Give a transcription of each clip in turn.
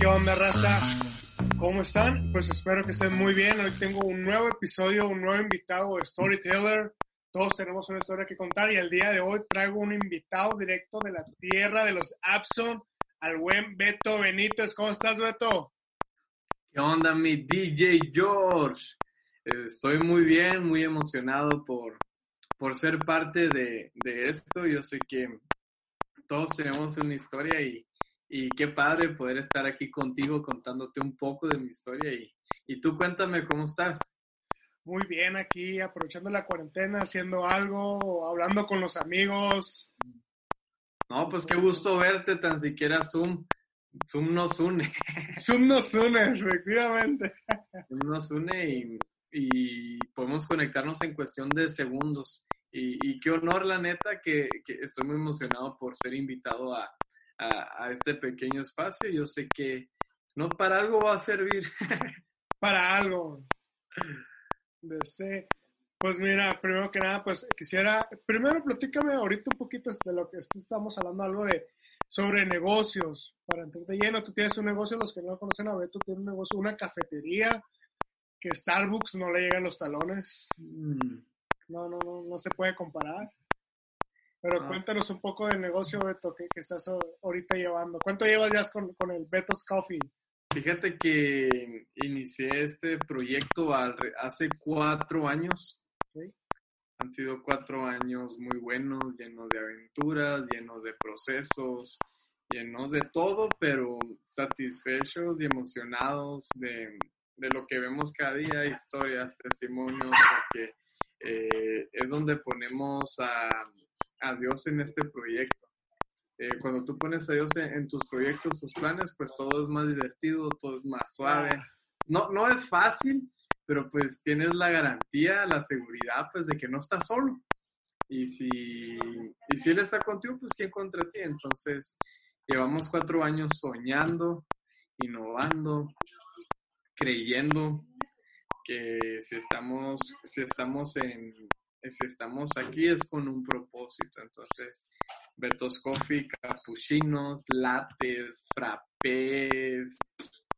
¿Qué onda, raza? ¿Cómo están? Pues espero que estén muy bien. Hoy tengo un nuevo episodio, un nuevo invitado, Storyteller. Todos tenemos una historia que contar y el día de hoy traigo un invitado directo de la tierra de los Abson, al buen Beto Benítez. ¿Cómo estás, Beto? ¿Qué onda, mi DJ George? Estoy muy bien, muy emocionado por, por ser parte de, de esto. Yo sé que todos tenemos una historia y, y qué padre poder estar aquí contigo contándote un poco de mi historia. Y, y tú cuéntame cómo estás. Muy bien aquí, aprovechando la cuarentena, haciendo algo, hablando con los amigos. No, pues qué gusto verte, tan siquiera Zoom. Zoom nos une. Zoom nos une, efectivamente. Zoom nos une y, y podemos conectarnos en cuestión de segundos. Y, y qué honor, la neta, que, que, estoy muy emocionado por ser invitado a, a, a, este pequeño espacio. Yo sé que no para algo va a servir. para algo. Pues mira, primero que nada, pues quisiera, primero platícame ahorita un poquito de lo que estamos hablando, algo de sobre negocios, para entrarte lleno, tú tienes un negocio, los que no conocen a Beto, tiene un negocio, una cafetería, que Starbucks no le llegan los talones. Mm. No, no, no, no se puede comparar. Pero ah. cuéntanos un poco del negocio, Beto, que, que, estás ahorita llevando. ¿Cuánto llevas ya con, con el Beto's Coffee? Fíjate que inicié este proyecto hace cuatro años. ¿Sí? Han sido cuatro años muy buenos, llenos de aventuras, llenos de procesos, llenos de todo, pero satisfechos y emocionados de, de lo que vemos cada día, historias, testimonios, porque eh, es donde ponemos a, a, Dios en este proyecto. Eh, cuando tú pones a Dios en, en, tus proyectos, tus planes, pues todo es más divertido, todo es más suave. No, no es fácil, pero pues tienes la garantía, la seguridad, pues de que no estás solo. Y si, y si Él está contigo, pues ¿quién contra ti? Entonces, llevamos cuatro años soñando, innovando, creyendo que si estamos, si estamos en, si estamos aquí es con un propósito. Entonces, Betos Coffee, capuchinos, lates, frappés,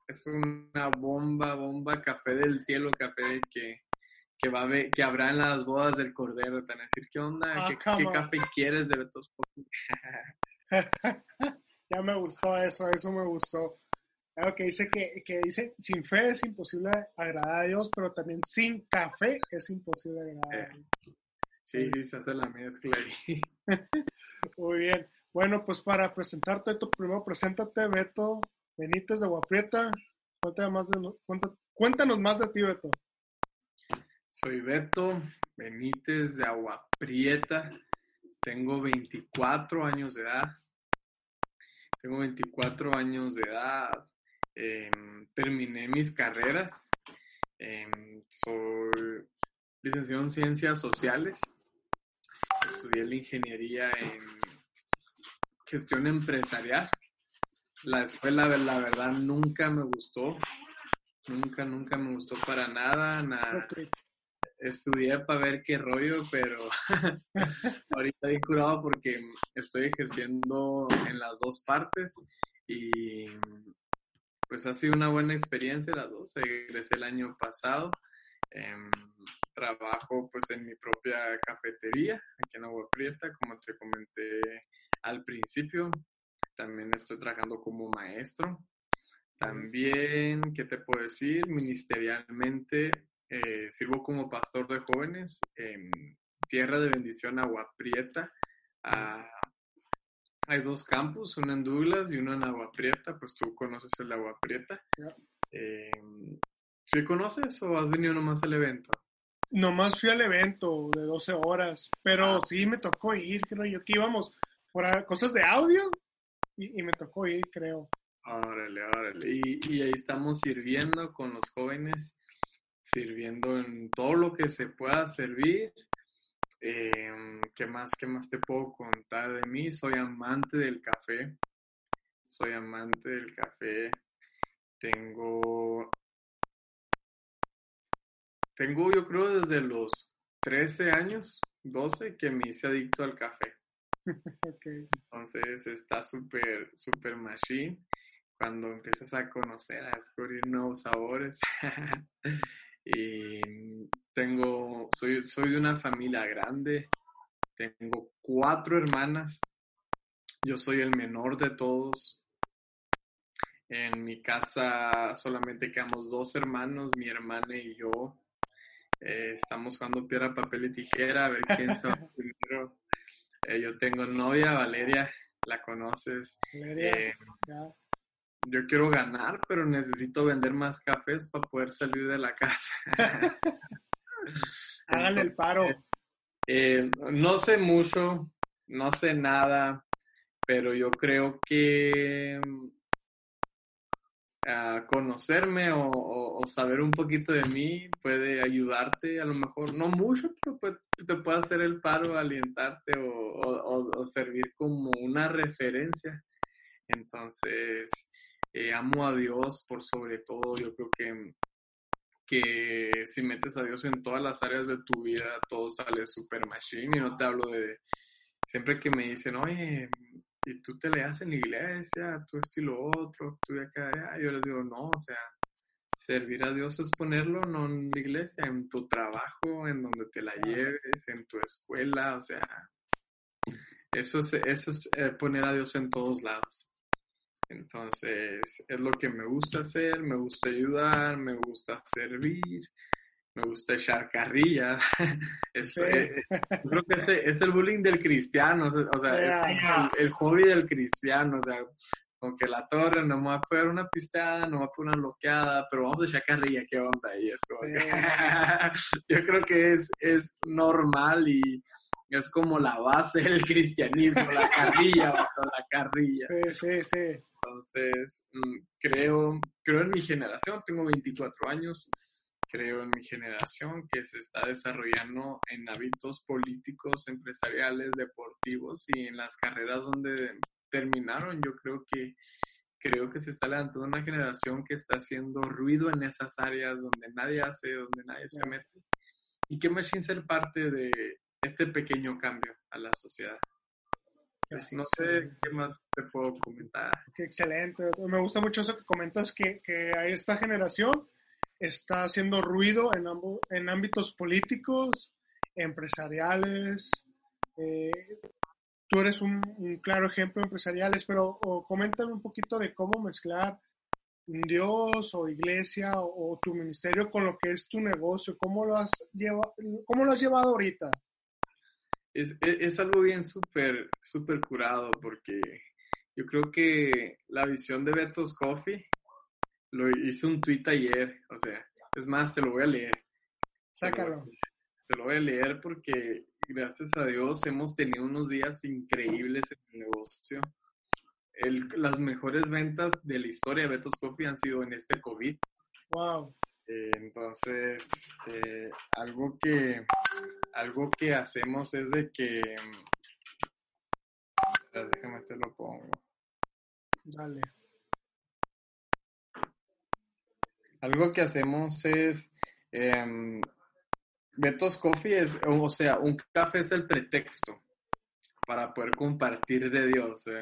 es una bomba, bomba, café del cielo, café que, que va a ver, que habrá en las bodas del cordero. Te van a decir, ¿qué onda? Ah, ¿Qué, ¿Qué, café quieres de Betos Coffee? ya me gustó eso, eso me gustó. Claro que dice que, que, dice, sin fe es imposible agradar a Dios, pero también sin café es imposible agradar a Dios. Sí, sí, se hace la mezcla ahí. Muy bien. Bueno, pues para presentarte, tú primero preséntate, Beto Benítez de Guaprieta. Cuéntanos más de, cuéntanos más de ti, Beto. Soy Beto Benítez de Agua Prieta. Tengo 24 años de edad. Tengo 24 años de edad. Eh, terminé mis carreras. Eh, soy licenciado en Ciencias Sociales. Estudié la ingeniería en gestión empresarial. La escuela, la verdad, nunca me gustó. Nunca, nunca me gustó para nada. nada. Estudié para ver qué rollo, pero ahorita he curado porque estoy ejerciendo en las dos partes y pues ha sido una buena experiencia las dos. Egresé el año pasado. Eh, trabajo pues en mi propia cafetería aquí en Agua Prieta, como te comenté al principio. También estoy trabajando como maestro. También, ¿qué te puedo decir? Ministerialmente eh, sirvo como pastor de jóvenes en Tierra de Bendición Agua Prieta. Hay dos campus, uno en Douglas y uno en Agua Prieta, pues tú conoces el Agua Prieta. Eh, ¿Sí conoces o has venido nomás al evento? Nomás fui al evento de 12 horas, pero ah. sí me tocó ir, creo yo, que íbamos por cosas de audio y, y me tocó ir, creo. Órale, órale. Y, y, ahí estamos sirviendo con los jóvenes, sirviendo en todo lo que se pueda servir. Eh, ¿Qué más, qué más te puedo contar de mí? Soy amante del café. Soy amante del café. Tengo tengo, yo creo, desde los 13 años, 12, que me hice adicto al café. okay. Entonces está súper, súper machine. cuando empiezas a conocer, a descubrir nuevos sabores. y tengo, soy, soy de una familia grande, tengo cuatro hermanas, yo soy el menor de todos. En mi casa solamente quedamos dos hermanos, mi hermana y yo. Eh, estamos jugando piedra, papel y tijera, a ver quién se primero. Eh, yo tengo novia, Valeria, la conoces. Valeria, Eh, ya. Yo quiero ganar, pero necesito vender más cafés para poder salir de la casa. Háganle el paro. Eh, no sé mucho, no sé nada, pero yo creo que ah, conocerme o, o- o saber un poquito de mí puede ayudarte, a lo mejor, no mucho, pero puede- te puede hacer el paro, alientarte o- o servir como una referencia. Entonces, eh, amo a Dios por sobre todo, yo creo que que si metes a Dios en todas las áreas de tu vida, todo sale super machine. Y no te hablo de siempre que me dicen, oye, y tú te leas en la iglesia, tú esto y lo otro, tú de acá, allá". Yo les digo, no, o sea, servir a Dios es ponerlo no en la iglesia, en tu trabajo, en donde te la lleves, en tu escuela, o sea, eso es, eso es eh, poner a Dios en todos lados. Entonces, es lo que me gusta hacer, me gusta ayudar, me gusta servir, me gusta echar carrilla. Es, Sí. eh, yo creo que ese es el bullying del cristiano, o sea, es Yeah. como el, el hobby del cristiano, o sea, como que la torre, no me va a pegar una pisteada, no me va a poner una bloqueada, pero vamos a echar carrilla, ¿qué onda? Y es como que- yo creo que es, es normal y es como la base del cristianismo, la carrilla, vato, la carrilla. Sí, sí, sí. Entonces, mm, creo, creo en mi generación, tengo 24 años, creo en mi generación que se está desarrollando en hábitos políticos, empresariales, deportivos y en las carreras donde terminaron. Yo creo que creo que se está levantando una generación que está haciendo ruido en esas áreas donde nadie hace, donde nadie se mete. Y qué machine ser parte de este pequeño cambio a la sociedad. Pues no sé qué más te puedo comentar. Qué excelente. Me gusta mucho eso que comentas, que, que a esta generación está haciendo ruido en, ambo- en ámbitos políticos, empresariales. eh, tú eres un, un claro ejemplo de empresariales, pero coméntame un poquito de cómo mezclar Dios o iglesia o, o tu ministerio con lo que es tu negocio. ¿Cómo lo has, lleva- cómo lo has llevado ahorita? Es, es, es algo bien súper, súper curado porque yo creo que la visión de Beto's Coffee lo hice un tweet ayer, o sea, es más, te lo voy a leer. Sácalo. Te lo voy a leer porque gracias a Dios hemos tenido unos días increíbles en el negocio. El- las mejores ventas de la historia de Beto's Coffee han sido en este COVID. Wow. Eh, entonces, eh, algo que algo que hacemos es de que déjame te lo pongo. Dale. Algo que hacemos es em, Beto's Coffee es, o sea, un café es el pretexto para poder compartir de Dios. eh.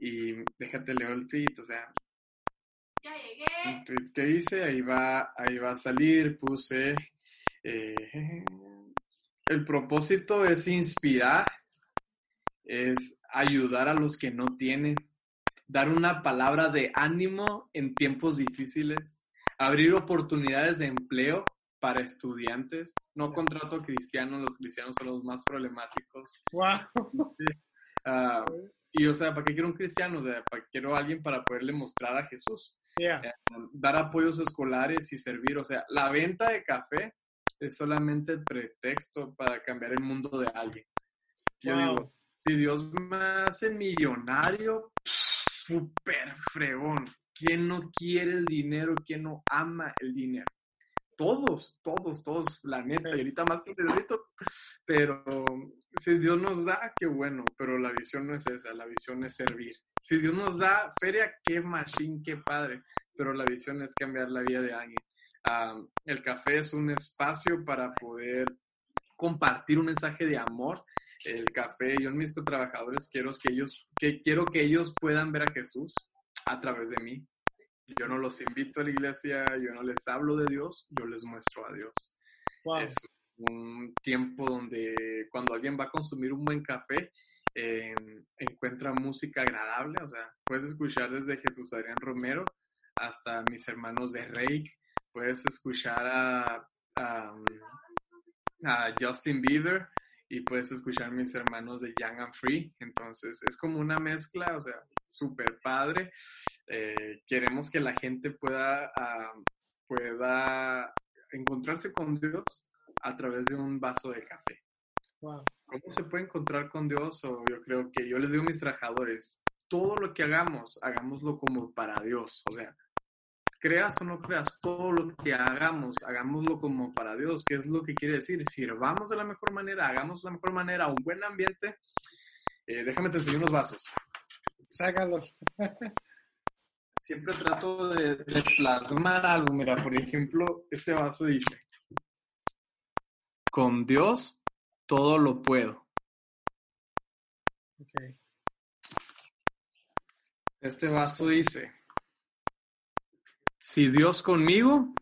Y déjate leer el tweet, o sea, Ya un llegué. tweet que hice, ahí va, ahí va a salir, puse, eh, el propósito es inspirar, es ayudar a los que no tienen, dar una palabra de ánimo en tiempos difíciles, abrir oportunidades de empleo para estudiantes, no contrato cristianos, los cristianos son los más problemáticos. Wow. Ah, y o sea, ¿para qué quiero un cristiano? O sea, ¿para qué quiero a alguien para poderle mostrar a Jesús? Yeah. dar apoyos escolares y servir. O sea, la venta de café es solamente el pretexto para cambiar el mundo de alguien. Yo Wow. digo, si Dios me hace millonario, súper fregón. ¿Quién no quiere el dinero? ¿Quién no ama el dinero? Todos, todos, todos, la neta, y ahorita más que necesito. Pero si Dios nos da, qué bueno, pero la visión no es esa, la visión es servir. Si Dios nos da feria, qué machine, qué padre, pero la visión es cambiar la vida de alguien. El café es un espacio para poder compartir un mensaje de amor. El café, yo en mis trabajadores quiero que ellos, que quiero que ellos puedan ver a Jesús. a través de mí. Yo no los invito a la iglesia, yo no les hablo de Dios, yo les muestro a Dios. Wow. Es un tiempo donde cuando alguien va a consumir un buen café, eh, encuentra música agradable, o sea, puedes escuchar desde Jesús Adrián Romero hasta mis hermanos de Reik, puedes escuchar a, a, a Justin Bieber y puedes escuchar mis hermanos de Young and Free, entonces es como una mezcla, o sea, súper padre. Eh, queremos que la gente pueda, uh, pueda encontrarse con Dios a través de un vaso de café. Wow. ¿Cómo se puede encontrar con Dios? O yo creo que yo les digo a mis trabajadores, todo lo que hagamos, hagámoslo como para Dios. O sea, creas o no creas, todo lo que hagamos, hagámoslo como para Dios. ¿Qué es lo que quiere decir? Sirvamos de la mejor manera, hagamos de la mejor manera, un buen ambiente. Eh, déjame te enseñar unos vasos. Sácalos. Siempre trato de, de plasmar algo. Mira, por ejemplo, este vaso dice, con Dios todo lo puedo. Okay. Este vaso dice, si Dios conmigo,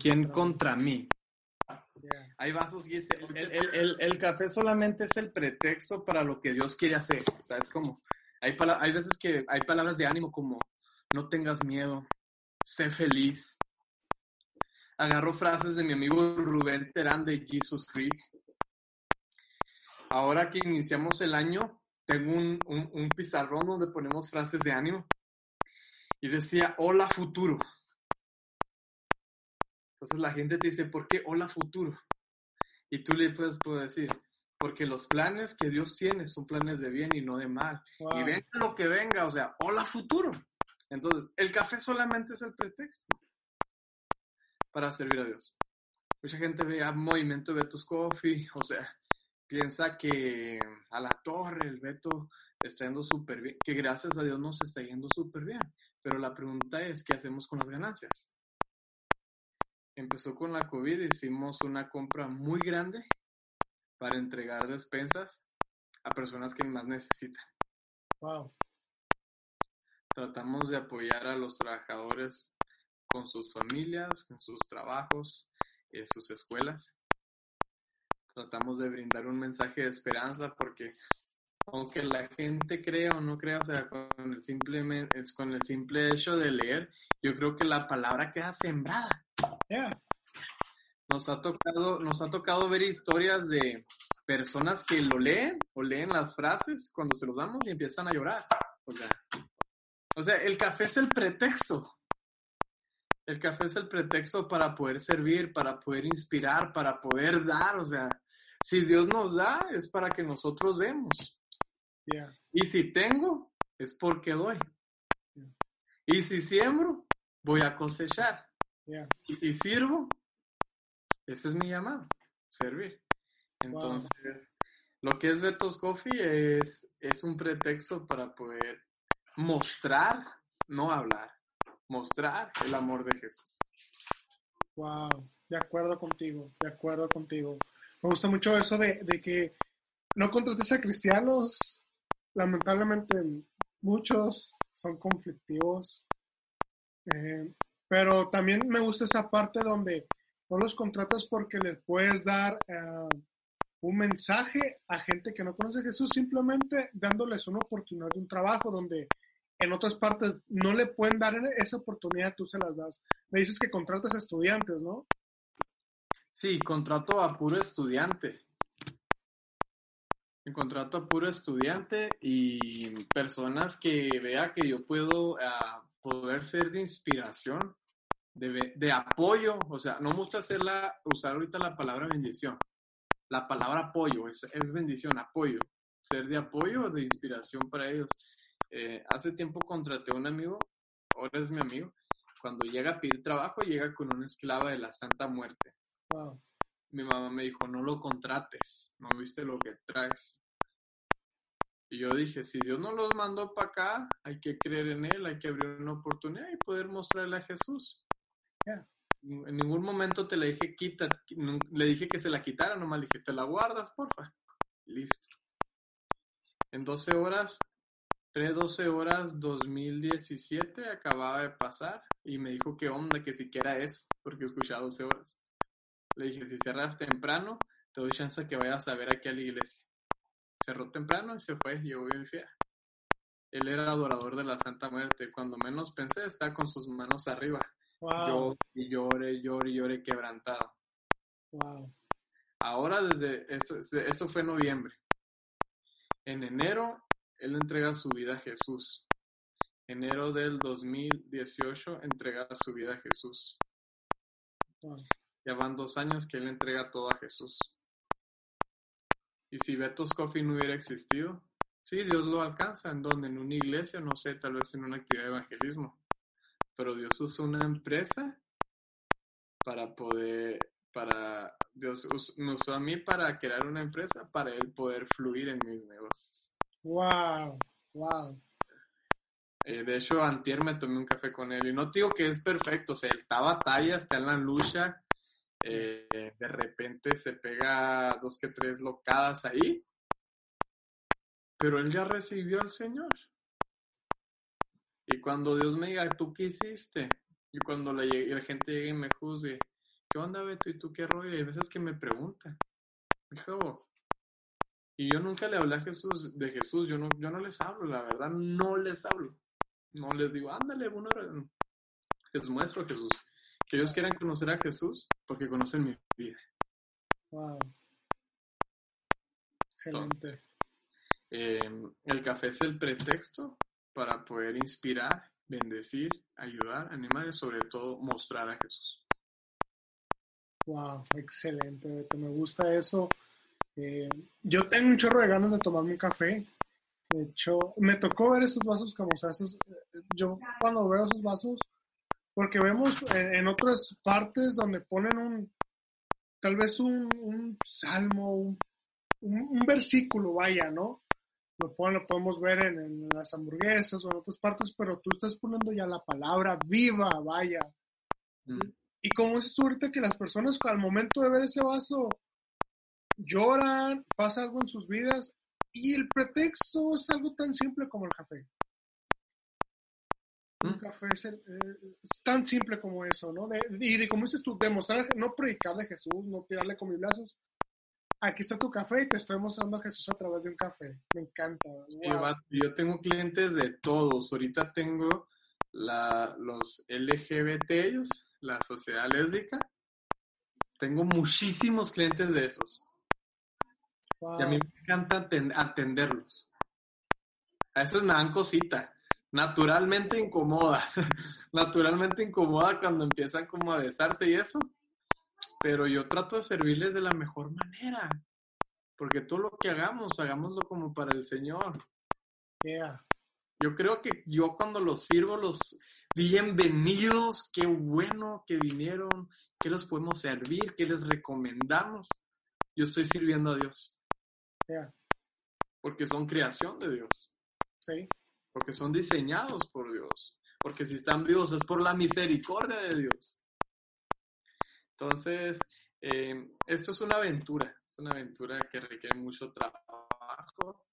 ¿quién contra mí? Yeah. Hay vasos que dice, el, el, el, el, café solamente es el pretexto para lo que Dios quiere hacer. O sea, es como, hay, hay veces que hay palabras de ánimo como, no tengas miedo, sé feliz. Agarro frases de mi amigo Rubén Terán de Jesus Creek. Ahora que iniciamos el año, tengo un, un, un pizarrón donde ponemos frases de ánimo. Y decía, hola futuro. Entonces la gente te dice, ¿por qué hola futuro? Y tú le puedes, puedes decir, porque los planes que Dios tiene son planes de bien y no de mal. Wow. Y venga lo que venga, o sea, hola futuro. Entonces, el café solamente es el pretexto para servir a Dios. Mucha gente ve a Movimiento Betos Coffee, o sea, piensa que a la torre el Beto está yendo súper bien, que gracias a Dios nos está yendo súper bien. Pero la pregunta es, ¿qué hacemos con las ganancias? Empezó con la COVID, hicimos una compra muy grande para entregar despensas a personas que más necesitan. Wow. Tratamos de apoyar a los trabajadores con sus familias, con sus trabajos, en sus escuelas. Tratamos de brindar un mensaje de esperanza porque aunque la gente crea o no crea, o sea, con el, simple, con el simple hecho de leer, yo creo que la palabra queda sembrada. Yeah. Nos ha tocado, nos ha tocado ver historias de personas que lo leen o leen las frases cuando se los damos y empiezan a llorar. O sea, o sea, el café es el pretexto. El café es el pretexto para poder servir, para poder inspirar, para poder dar. O sea, si Dios nos da, es para que nosotros demos. Yeah. Y si tengo, es porque doy. Yeah. Y si siembro, voy a cosechar. Yeah. Y si sirvo, ese es mi llamado, servir. Entonces, wow. lo que es Betos Coffee es, es un pretexto para poder mostrar, no hablar, mostrar el amor de Jesús. Wow, de acuerdo contigo, de acuerdo contigo. Me gusta mucho eso de, de que no contrates a cristianos. Lamentablemente muchos son conflictivos. Eh, pero también me gusta esa parte donde no los contratas porque les puedes dar uh, un mensaje a gente que no conoce a Jesús, simplemente dándoles una oportunidad de un trabajo donde en otras partes no le pueden dar esa oportunidad, tú se las das. Me dices que contratas a estudiantes, ¿no? Sí, contrato a puro estudiante. Contrato a puro estudiante y personas que vea que yo puedo uh, poder ser de inspiración, de, de, apoyo, o sea, no me gusta hacerla, usar ahorita la palabra bendición. La palabra apoyo es, es bendición, apoyo. Ser de apoyo o de inspiración para ellos. Eh, hace tiempo contraté a un amigo, ahora es mi amigo, cuando llega a pedir trabajo, llega con una esclava de la Santa Muerte. Wow. Mi mamá me dijo, no lo contrates, no viste lo que traes. Y yo dije, si Dios no los mandó para acá, hay que creer en Él, hay que abrir una oportunidad y poder mostrarle a Jesús. Yeah. En ningún momento te le dije, quita, le dije que se la quitara, nomás le dije, te la guardas, porfa. Listo. En 12 horas Pre-12 horas 2017 acababa de pasar y me dijo que onda, que siquiera eso, porque escuchaba 12 horas. Le dije, si cerras temprano, te doy chance que vayas a ver aquí a la iglesia. Cerró temprano y se fue, llegó bien fiel. Él era adorador de la Santa Muerte. Cuando menos pensé, estaba con sus manos arriba. Wow. Yo y lloré, lloré, lloré quebrantado. Wow. Ahora desde eso, eso fue noviembre. En enero, él entrega su vida a Jesús. Enero del 2018 entrega su vida a Jesús. wow. Ya van dos años que él entrega todo a Jesús. Y si Beto's Coffee no hubiera existido, sí, Dios lo alcanza. ¿En donde En una iglesia, no sé, tal vez en una actividad de evangelismo. Pero Dios usó una empresa para poder, para, Dios me usó a mí para crear una empresa para él poder fluir en mis negocios. Wow. Wow. Eh, de hecho, antier me tomé un café con él y no te digo que es perfecto, o sea, él está batalla, está en la lucha, eh, de repente se pega dos que tres locadas ahí, pero él ya recibió al Señor. Y cuando Dios me diga, ¿tú qué hiciste? Y cuando la, la gente llegue y me juzgue, ¿qué onda, Beto? ¿Y tú qué rollo? Y hay veces que me preguntan, hijo, y yo nunca le hablé a Jesús, de Jesús, yo no, les hablo, la verdad, no les hablo. No les digo, ándale, uno, les muestro a Jesús. Que ellos quieran conocer a Jesús porque conocen mi vida. Wow. Excelente. Eh, el café es el pretexto para poder inspirar, bendecir, ayudar, animar y sobre todo mostrar a Jesús. Wow, excelente, Beto. Me gusta eso. Eh, yo tengo un chorro de ganas de tomarme un café. De hecho, me tocó ver esos vasos como se hace. Yo cuando veo esos vasos, porque vemos en, en otras partes donde ponen un, tal vez un, un salmo, un, versículo, vaya, ¿no? Lo, pon- lo podemos ver en, en las hamburguesas o en otras partes, pero tú estás poniendo ya la palabra viva, vaya. Mm. Y como dices tú ahorita que las personas al momento de ver ese vaso lloran, pasa algo en sus vidas y el pretexto es algo tan simple como el café. Un Mm. café es, el- eh, tan simple como eso, ¿no? De- y de, como dices tú, demostrar, no predicar de Jesús, no tirarle comilazos. Aquí está tu café y te estoy mostrando a Jesús a través de un café. Me encanta. Wow. Yo tengo clientes de todos. Ahorita tengo la, los LGBT, ellos, la sociedad lésbica. Tengo muchísimos clientes de esos. Y a mí me encanta aten- atenderlos. A veces me dan cosita. Naturalmente incomoda. Naturalmente incomoda cuando empiezan como a besarse y eso. Pero yo trato de servirles de la mejor manera. Porque todo lo que hagamos, hagámoslo como para el Señor. Yeah. Yo creo que yo cuando los sirvo, los bienvenidos, qué bueno que vinieron, qué los podemos servir, qué les recomendamos. Yo estoy sirviendo a Dios. Yeah. Porque son creación de Dios. Sí. Porque son diseñados por Dios, porque si están vivos es por la misericordia de Dios. Entonces, eh, esto es una aventura, es una aventura que requiere mucho trabajo,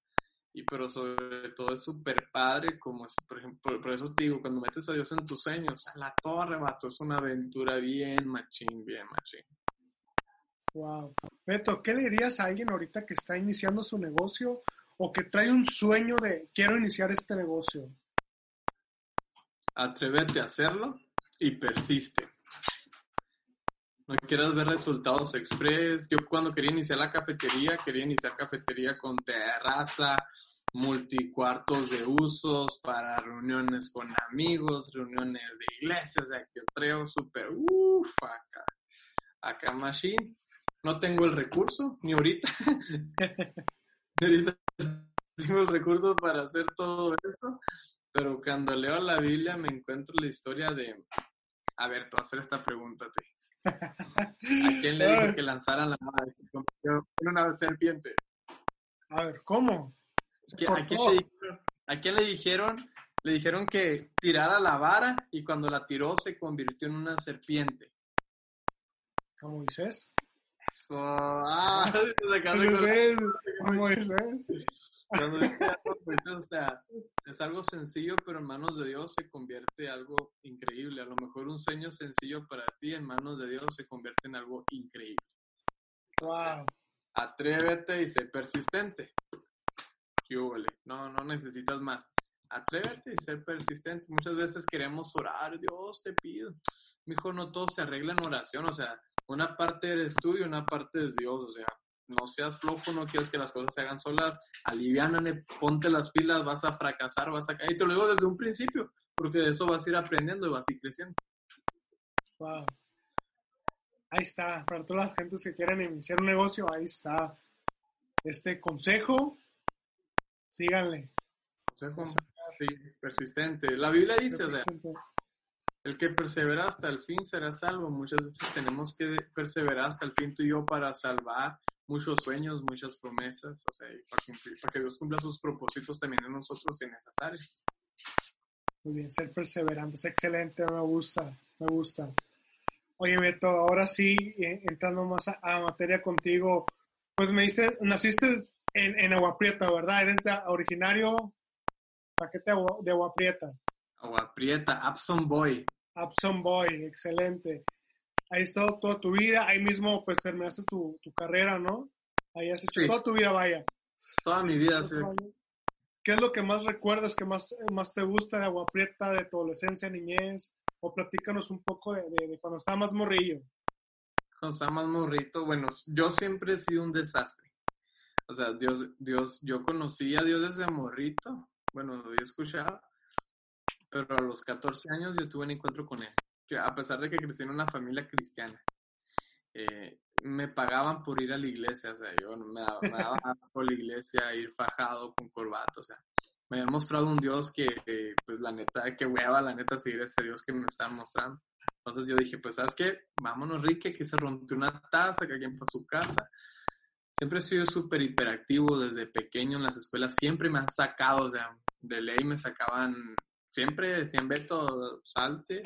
y pero sobre todo es súper padre, como es, por ejemplo, por eso te digo, cuando metes a Dios en tus sueños, a la torre, vato, es una aventura bien machín, bien machín. Wow. Beto, ¿qué le dirías a alguien ahorita que está iniciando su negocio o que trae un sueño de quiero iniciar este negocio? Atrévete a hacerlo y persiste. No quieras ver resultados express. Yo cuando quería iniciar la cafetería, quería iniciar cafetería con terraza, multicuartos de usos para reuniones con amigos, reuniones de iglesias, o sea, súper, uff, acá, acá machine. No tengo el recurso, ni ahorita. Ni ahorita tengo el recurso para hacer todo eso, pero cuando leo la Biblia me encuentro la historia de, a ver, tú hacer esta pregunta, a ti. ¿A quién le dijo que lanzaran la vara y se convirtió en una serpiente? A ver, ¿cómo? ¿Qué- Por ¿A quién, todo. le dijeron, ¿A quién le dijeron? Le dijeron que tirara la vara y cuando la tiró se convirtió en una serpiente. ¿A Moisés? Eso. Ah, Moisés, Moisés. Cuando o sea, es algo sencillo, pero en manos de Dios se convierte en algo increíble. A lo mejor un sueño sencillo para ti en manos de Dios se convierte en algo increíble. Wow. Atrévete y sé persistente. ¿Qué huele? No, no necesitas más. Atrévete y sé persistente. Muchas veces queremos orar, Dios te pido. Mijo, no todo se arregla en oración, o sea, una parte eres tú y una parte es Dios, o sea, no seas flojo, no quieres que las cosas se hagan solas, aliviánane, ponte las pilas, vas a fracasar, vas a caer. Y te lo digo desde un principio, porque de eso vas a ir aprendiendo y vas a ir creciendo. Wow. Ahí está, para todas las gentes que quieren iniciar un negocio, ahí está. Este consejo, síganle. Consejo sí, persistente. La Biblia dice, o sea, el que persevera hasta el fin será salvo. Muchas veces tenemos que perseverar hasta el fin tú y yo para salvar muchos sueños, muchas promesas, o sea, para, cumplir, para que Dios cumpla sus propósitos también en nosotros en esas áreas. Muy bien, ser perseverante, es excelente, me gusta, me gusta. Oye, Beto, ahora sí, entrando más a, materia contigo, pues me dices, naciste en, en Agua Prieta, ¿verdad? Eres de, originario, paquete de Agua Prieta. Agua Prieta, Abson Boy. Abson Boy, excelente. Ahí estado toda tu vida, ahí mismo pues terminaste tu, tu carrera, ¿no? Ahí has hecho toda tu vida, vaya. Toda mi vida, sí. ¿Qué es lo que más recuerdas, que más, más te gusta de Agua Prieta, de tu adolescencia, niñez? O platícanos un poco de, de, cuando estaba más morrillo. Cuando estaba más morrito, bueno, yo siempre he sido un desastre. O sea, Dios, Dios, yo conocí a Dios desde morrito. Bueno, lo había escuchado. Pero a los 14 años yo tuve un encuentro con él. Que a pesar de que crecí en una familia cristiana, eh, me pagaban por ir a la iglesia. O sea, yo me daba, me daba asco la iglesia, ir fajado con corbata. O sea, me habían mostrado un Dios que, pues la neta, que hueva, la neta, seguir ese Dios que me estaban mostrando. Entonces yo dije, pues, ¿sabes qué? Vámonos, Rique, que se rompió una taza, que alguien fue a su casa. Siempre he sido súper hiperactivo desde pequeño en las escuelas. Siempre me han sacado, o sea, de ley me sacaban, siempre decían, Beto, salte.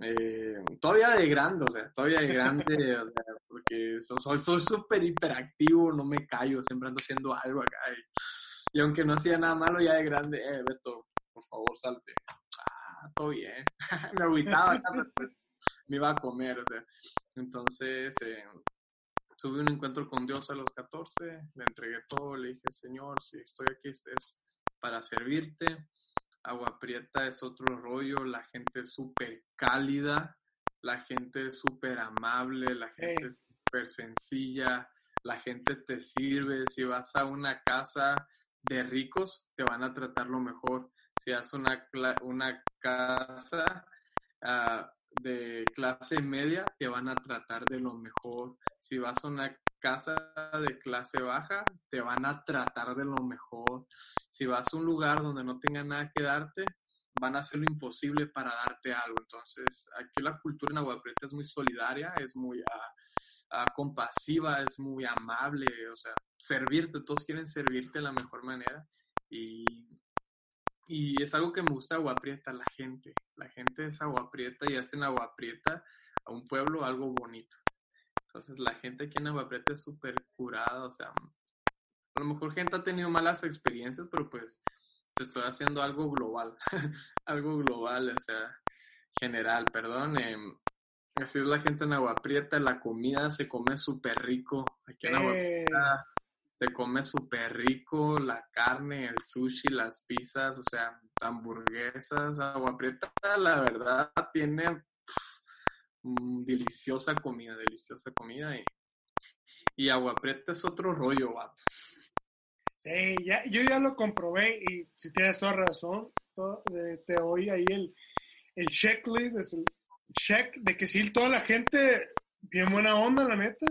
Eh, todavía de grande, o sea, todavía de grande, o sea, porque soy súper hiperactivo, no me callo, siempre ando haciendo algo acá. Y, y aunque no hacía nada malo ya de grande, eh, Beto, por favor, salte. Ah, todo bien. me agüitaba, pues, me iba a comer, o sea. Entonces, eh, tuve un encuentro con Dios a los 14, le entregué todo, le dije, Señor, si estoy aquí, es para servirte. Agua Prieta es otro rollo, la gente es súper cálida, la gente es súper amable, la gente es súper sencilla, la gente te sirve. Si vas a una casa de ricos te van a tratar lo mejor. Si haces una, una casa uh, de clase media, te van a tratar de lo mejor. Si vas a una casa de clase baja, te van a tratar de lo mejor. Si vas a un lugar donde no tengan nada que darte, van a hacer lo imposible para darte algo. Entonces, aquí la cultura en Agua Prieta es muy solidaria, es muy uh, compasiva, es muy amable, o sea, servirte, todos quieren servirte de la mejor manera y, y es algo que me gusta Agua Prieta, la gente, la gente es Agua Prieta y hacen Agua Prieta a un pueblo algo bonito. Entonces la gente aquí en Agua Prieta es súper curada, o sea, a lo mejor gente ha tenido malas experiencias, pero pues estoy haciendo algo global, algo global, o sea, general, perdón. Eh, así es la gente en Agua Prieta, la comida se come súper rico. Aquí en Agua Prieta se come súper rico, la carne, el sushi, las pizzas, o sea, hamburguesas, agua prieta, la verdad tiene deliciosa comida, deliciosa comida y, y agua prieta es otro rollo, vato. Sí, ya, yo ya lo comprobé y si tienes toda razón, te oí ahí el, el checklist, el check de que sí, toda la gente, bien buena onda, la neta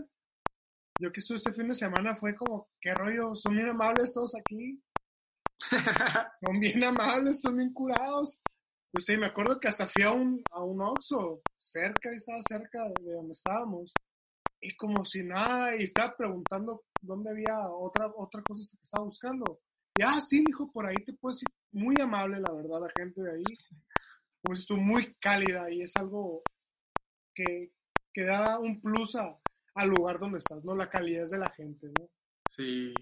yo que estuve ese fin de semana fue como, qué rollo, son bien amables todos aquí. son bien amables, son bien curados. Pues sí, me acuerdo que hasta fui a un, a un Oxxo, cerca, estaba cerca de donde estábamos. Y como si nada, y estaba preguntando dónde había otra, otra cosa que estaba buscando. Y ah, sí, hijo, por ahí te puedes ir. Muy amable, la verdad, la gente de ahí. Pues estuvo muy cálida y es algo que, que da un plus a, al lugar donde estás, ¿no? La calidez de la gente, ¿no? Sí.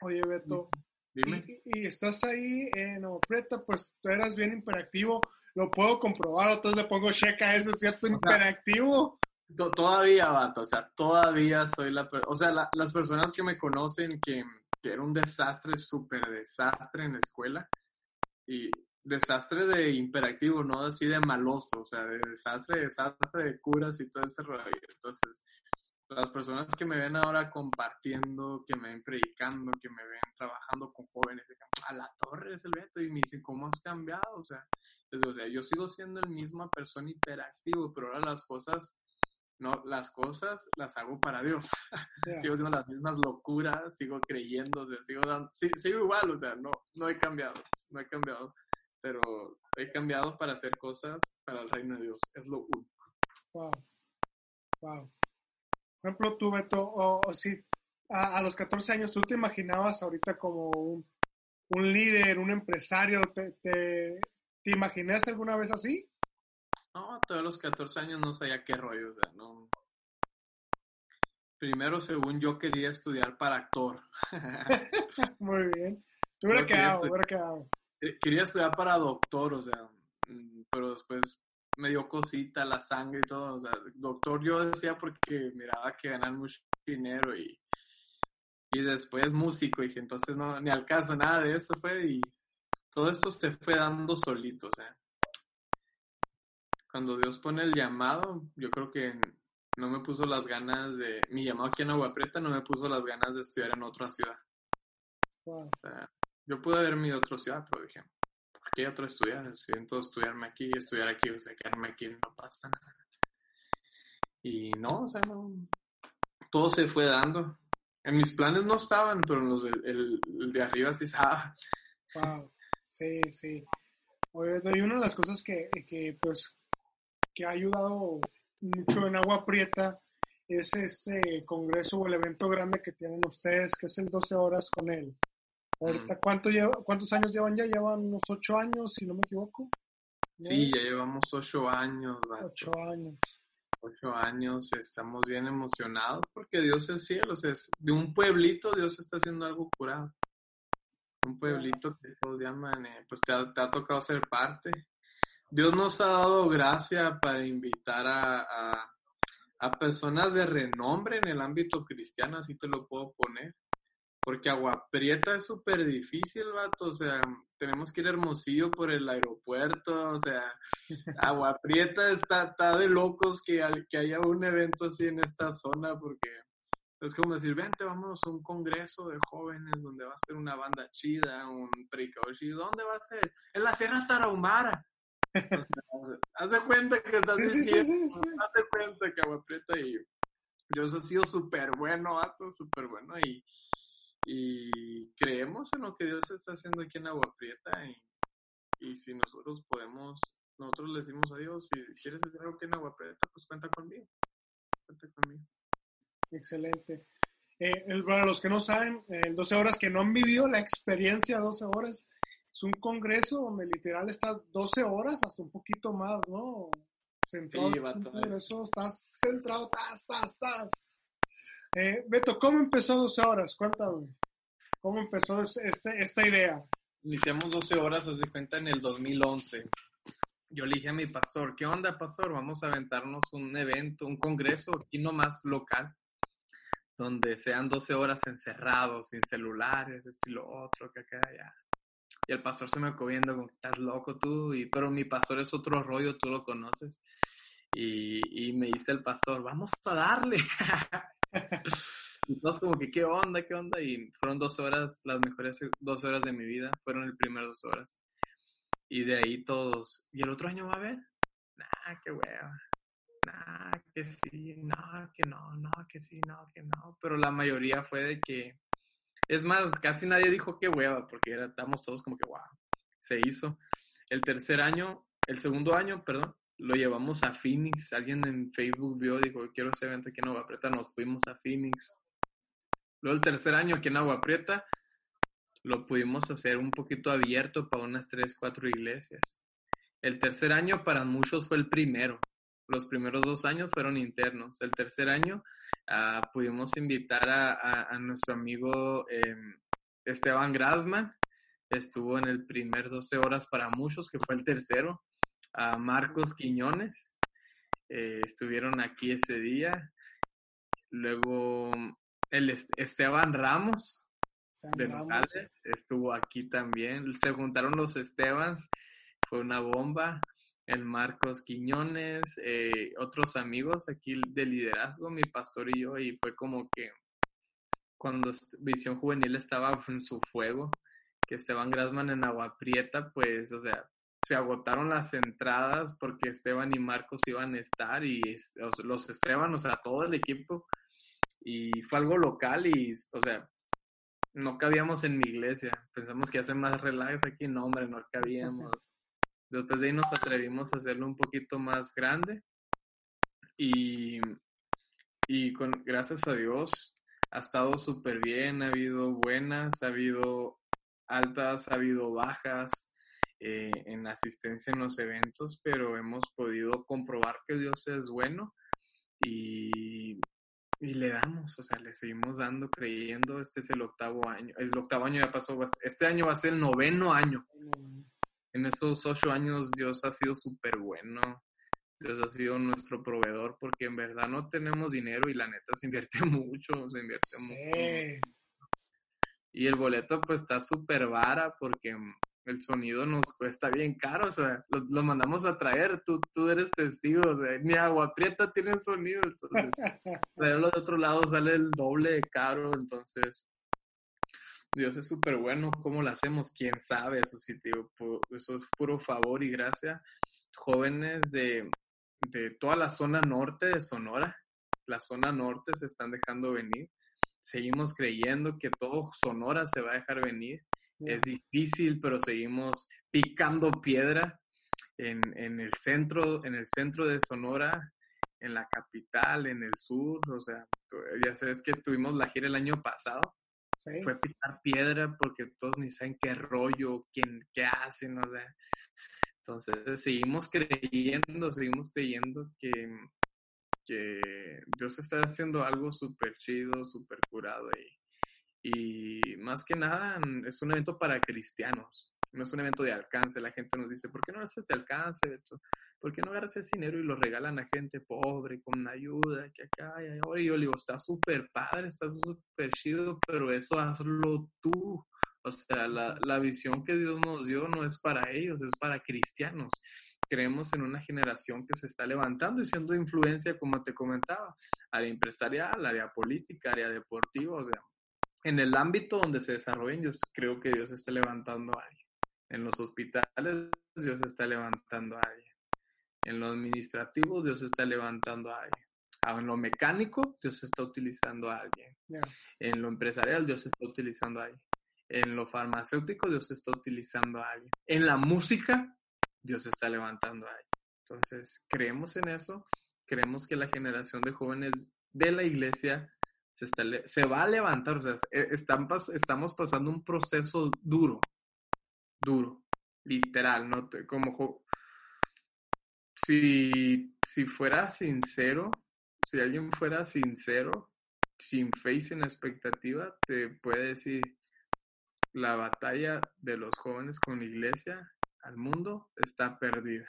Oye, Beto, Dime. y, y estás ahí en Nuevo Prieta, pues tú eras bien imperactivo, lo puedo comprobar, entonces le pongo checa eso, ¿es cierto? Imperactivo. To- Todavía, vato, o sea, todavía soy la... O sea, la- las personas que me conocen que, que era un desastre, súper desastre en la escuela, y desastre de imperactivo, no así de maloso, o sea, de desastre, desastre de curas y todo ese rollo. Entonces, las personas que me ven ahora compartiendo, que me ven predicando, que me ven trabajando con jóvenes, dicen, a la torre es el Beto, y me dicen, ¿cómo has cambiado? O sea, o yo sigo siendo el misma persona hiperactivo, pero ahora las cosas, no, las cosas las hago para Dios. Sigo haciendo las mismas locuras, sigo creyendo, o sea, sigo dando, sí, sigo igual, o sea, no, no he cambiado, no he cambiado, pero he cambiado para hacer cosas para el reino de Dios, es lo único. Wow. Wow. Por ejemplo, tú, Beto, o, o si a, a los 14 años tú te imaginabas ahorita como un, un líder, un empresario, ¿te, te, te imaginaste alguna vez así? No, todos los 14 años no sabía qué rollo, o sea, no. Primero, según yo, quería estudiar para actor. Muy bien. Te hubiera quedado, hubiera quedado. Quería estudiar para doctor, o sea, mm, pero después me dio cosita la sangre y todo, o sea, doctor yo decía porque miraba que ganan mucho dinero y, y después músico, y dije, entonces no, ni al caso, nada de eso fue y todo esto se fue dando solito, o sea, cuando Dios pone el llamado, yo creo que no me puso las ganas de, mi llamado aquí en Agua Prieta no me puso las ganas de estudiar en otra ciudad. Wow. O sea, yo pude haberme ido a otra ciudad, pero dije, ¿por qué otro estudiar? Siento estudiarme aquí, estudiar aquí, o sea, quedarme aquí no pasa nada. Y no, o sea, no. Todo se fue dando. En mis planes no estaban, pero en los de, el, el de arriba sí estaba. Wow. Sí, sí. Oye, y una de las cosas que, que, pues, que ha ayudado mucho en Agua Prieta es ese congreso o el evento grande que tienen ustedes, que es el 12 horas con él. Ahorita, ¿cuánto lleva, ¿cuántos años llevan ya? Llevan unos ocho años, si no me equivoco. Sí, ya llevamos ocho años, vato. Ocho años. ocho años, estamos bien emocionados porque Dios es cielo, o sea, es- de un pueblito Dios está haciendo algo curado. Un pueblito que todos llaman, eh, pues te ha, te ha tocado ser parte. Dios nos ha dado gracia para invitar a, a, a personas de renombre en el ámbito cristiano, así te lo puedo poner. Porque Agua Prieta es súper difícil, vato. O sea, tenemos que ir a Hermosillo por el aeropuerto. O sea, Agua Prieta está, está de locos que, haya un evento así en esta zona porque es como decir, vente, vámonos a un congreso de jóvenes donde va a ser una banda chida, un chido. ¿Dónde va a ser? En la Sierra Tarahumara. O sea, haz de cuenta que estás Sí, sí, sí, diciendo, sí, sí. haz de cuenta que Agua Prieta y Dios ha sido súper bueno, vato, súper bueno y, y creemos en lo que Dios está haciendo aquí en Agua Prieta y, y si nosotros podemos, nosotros le decimos a Dios, si quieres hacer algo aquí en Agua Prieta, pues cuenta conmigo, cuenta conmigo. Excelente. Eh, el- para los que no saben, eh, el 12 horas que no han vivido la experiencia 12 horas, es un congreso donde literal estás 12 horas, hasta un poquito más, ¿no? Centrado. Sí, en vato, un es- congreso, estás centrado, estás, estás, estás. Eh, Beto, ¿cómo empezó 12 horas? Cuéntame. ¿Cómo empezó es- este- esta idea? Iniciamos 12 horas, de cuenta, en el 2011. Yo le dije a mi pastor, ¿qué onda, pastor? Vamos a aventarnos un evento, un congreso aquí nomás local, donde sean 12 horas encerrados, sin celulares, esto y lo otro, que acá, allá. Y el pastor se me viendo como, estás loco tú, y, pero mi pastor es otro rollo, tú lo conoces. Y, y me dice el pastor, vamos a darle. todos como que, ¿qué onda? ¿Qué onda? Y fueron dos horas, las mejores dos horas de mi vida, fueron el primer dos horas. Y de ahí todos, ¿y el otro año va a haber? Nah, qué hueva. Nah, que sí, no, que no, no, que sí, no, que no. Pero la mayoría fue de que, es más, casi nadie dijo qué hueva, porque era, estábamos todos como que, wow, se hizo. El tercer año, el segundo año, perdón, lo llevamos a Phoenix. Alguien en Facebook vio, dijo, quiero ese evento aquí en Agua Prieta, nos fuimos a Phoenix. Luego el tercer año aquí en Agua Prieta, lo pudimos hacer un poquito abierto para unas tres, cuatro iglesias. El tercer año para muchos fue el primero. Los primeros dos años fueron internos. El tercer año ah, pudimos invitar a, a- a nuestro amigo eh, Esteban Grasman estuvo en el primer 12 horas para muchos, que fue el tercero. A Marcos Quiñones, eh, estuvieron aquí ese día. Luego el Esteban Ramos de Nogales estuvo aquí también. Se juntaron los Estebans, fue una bomba. El Marcos Quiñones, eh, otros amigos aquí de liderazgo, mi pastor y yo, y fue como que cuando Visión Juvenil estaba en su fuego, que Esteban Grasman en Agua Prieta, pues, o sea, se agotaron las entradas porque Esteban y Marcos iban a estar y los Esteban, o sea, todo el equipo. Y fue algo local y, o sea, no cabíamos en mi iglesia. Pensamos que hace más relax aquí. No, hombre, no cabíamos. Después de ahí nos atrevimos a hacerlo un poquito más grande. Y, y con, gracias a Dios ha estado súper bien. Ha habido buenas, ha habido altas, ha habido bajas eh, en asistencia en los eventos, pero hemos podido comprobar que Dios es bueno y, y le damos, o sea, le seguimos dando, creyendo. Este es el octavo año. El octavo año ya pasó, este año va a ser el noveno año. En esos ocho años Dios ha sido súper bueno. Dios ha sido nuestro proveedor porque en verdad no tenemos dinero y la neta se invierte mucho, se invierte mucho. Y el boleto pues está súper vara porque el sonido nos cuesta bien caro, o sea, lo, mandamos a traer, tú, tú eres testigo, o sea, ni agua prieta tiene sonido, entonces, traerlo de otro lado sale el doble de caro, entonces, Dios es súper bueno, ¿cómo lo hacemos? ¿Quién sabe? Eso sí, tío, eso es puro favor y gracia. Jóvenes de, de toda la zona norte de Sonora, la zona norte se están dejando venir seguimos creyendo que todo Sonora se va a dejar venir. Es difícil, pero seguimos picando piedra en, en, el centro, en el centro de Sonora, en la capital, en el sur. O sea, ya sabes que estuvimos la gira el año pasado. Fue picar piedra porque todos ni saben qué rollo, quién, qué hacen, o sea. Entonces, seguimos creyendo, seguimos creyendo que, que Dios está haciendo algo súper chido, súper curado y, y más que nada es un evento para cristianos, no es un evento de alcance. La gente nos dice, ¿por qué no haces de alcance? ¿Por qué no agarras ese dinero y lo regalan a gente pobre con ayuda que acá y ahora? Yo le digo, está súper padre, está súper chido, pero eso hazlo tú. O sea, la, la visión que Dios nos dio no es para ellos, es para cristianos creemos en una generación que se está levantando y siendo influencia, como te comentaba, área empresarial, área política, área deportiva, o sea, en el ámbito donde se desarrollen, yo creo que Dios está levantando a alguien. En los hospitales, Dios está levantando a alguien. En lo administrativo, Dios está levantando a alguien. Ah, en lo mecánico, Dios está utilizando a alguien. En lo empresarial, Dios está utilizando a alguien. En lo farmacéutico, Dios está utilizando a alguien. En la música, Dios está levantando ahí. Entonces, creemos en eso, creemos que la generación de jóvenes de la iglesia se, está, se va a levantar, o sea, e, están, estamos pasando un proceso duro, duro, literal, ¿no? Como si, si fuera sincero, si alguien fuera sincero, sin fe y sin expectativa, te puede decir, la batalla de los jóvenes con la iglesia al mundo está perdida.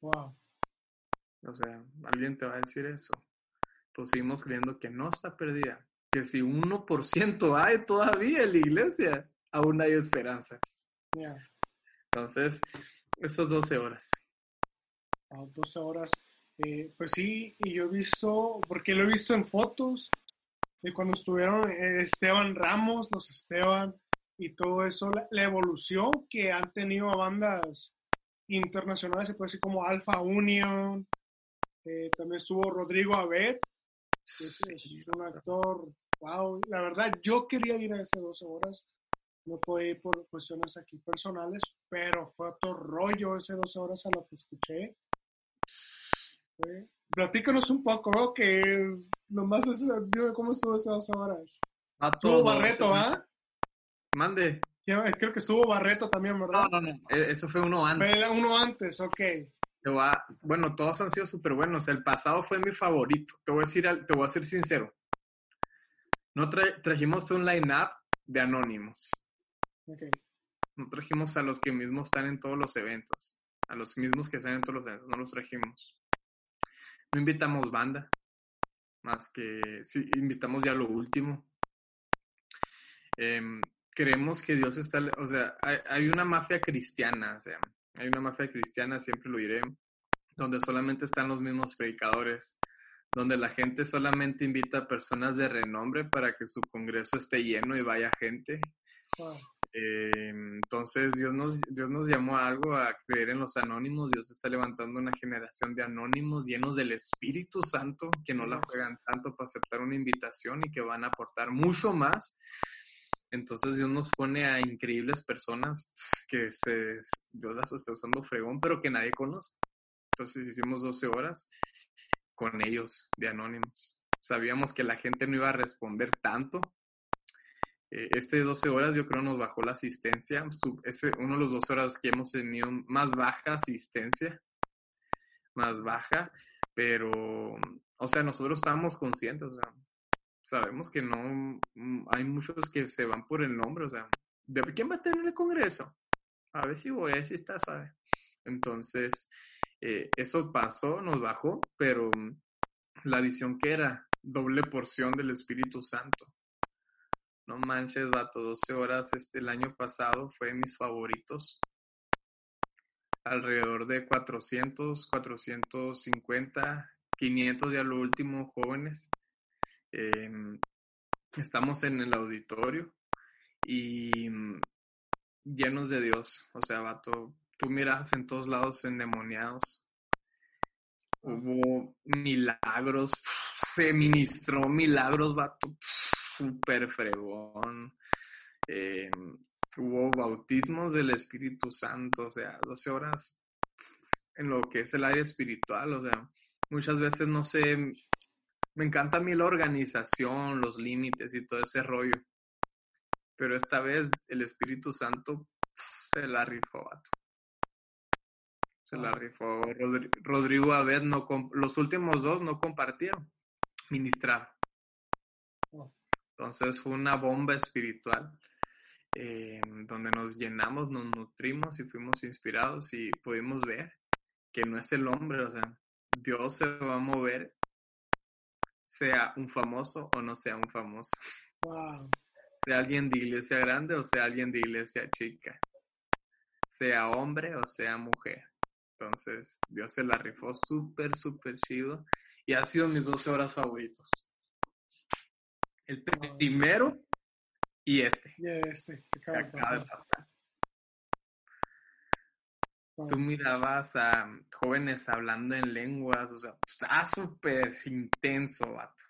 Wow. O sea, alguien te va a decir eso. Pues seguimos creyendo que no está perdida. Que si 1% hay todavía en la iglesia, aún hay esperanzas. Entonces, esas 12 horas. 12 horas. Eh, pues sí, y yo he visto, porque lo he visto en fotos de cuando estuvieron eh, Esteban Ramos, los Esteban, y todo eso, la, evolución que han tenido bandas internacionales, se puede decir como Alpha Union, eh, también estuvo Rodrigo Abed, es, un actor, wow, la verdad yo quería ir a esas 12 horas, no pude ir por cuestiones aquí personales, pero fue otro rollo ese 12 horas a lo que escuché. Platícanos un poco, ¿no? Que nomás es, dime cómo estuvo esas 12 horas. Estuvo Barreto, ¿ah? Mande. Creo que estuvo Barreto también, ¿verdad? No, no, no. Eso fue uno antes. uno antes, ok. Bueno, todos han sido súper buenos. El pasado fue mi favorito. Te voy a decir, te voy a ser sincero. No trajimos un line-up de anónimos. No trajimos a los que mismos están en todos los eventos, a los mismos que están en todos los eventos, no los trajimos. No invitamos banda, más que sí, invitamos ya lo último. Em, creemos que Dios está, o sea, hay, hay una mafia cristiana, o sea, hay una mafia cristiana, siempre lo diré, donde solamente están los mismos predicadores, donde la gente solamente invita a personas de renombre para que su congreso esté lleno y vaya gente. Wow. Eh, entonces Dios nos, Dios nos llamó a algo, a creer en los anónimos. Dios está levantando una generación de anónimos llenos del Espíritu Santo que no la juegan tanto para aceptar una invitación y que van a aportar mucho más. Entonces Dios nos pone a increíbles personas que se, Dios las está usando fregón, pero que nadie conoce. Entonces hicimos 12 horas con ellos de anónimos. Sabíamos que la gente no iba a responder tanto. Eh, este 12 horas yo creo nos bajó la asistencia. Ese, uno de los 12 horas que hemos tenido más baja asistencia, más baja, pero, o sea, nosotros estábamos conscientes, o sea, sabemos que no, hay muchos que se van por el nombre, o sea, ¿de quién va a tener el Congreso? A ver si voy, a ver si está suave. Entonces, eh, eso pasó, nos bajó, pero la visión que era doble porción del Espíritu Santo. No manches, vato, 12 horas este, el año pasado fue mis favoritos. Alrededor de 400, 450, 500 ya lo último jóvenes. Eh, estamos en el auditorio y llenos de Dios. O sea, vato, tú miras en todos lados endemoniados. Hubo milagros, se ministró milagros, vato, súper fregón. Eh, hubo bautismos del Espíritu Santo, o sea, 12 horas en lo que es el área espiritual, o sea, muchas veces no sé, me encanta a mí la organización, los límites y todo ese rollo, pero esta vez el Espíritu Santo se la rifó, vato se la rifó. Rodrigo Abed, no los últimos dos no compartieron, ministraron. Entonces fue una bomba espiritual eh, donde nos llenamos, nos nutrimos y fuimos inspirados y pudimos ver que no es el hombre, o sea, Dios se va a mover, sea un famoso o no sea un famoso. Wow. Sea alguien de iglesia grande o sea alguien de iglesia chica. Sea hombre o sea mujer. Entonces, Dios se la rifó súper, súper chido. Y ha sido mis 12 horas favoritos. El primero y este. Y este, que acaba de pasar. Tú mirabas a jóvenes hablando en lenguas, o sea, está súper intenso, vato.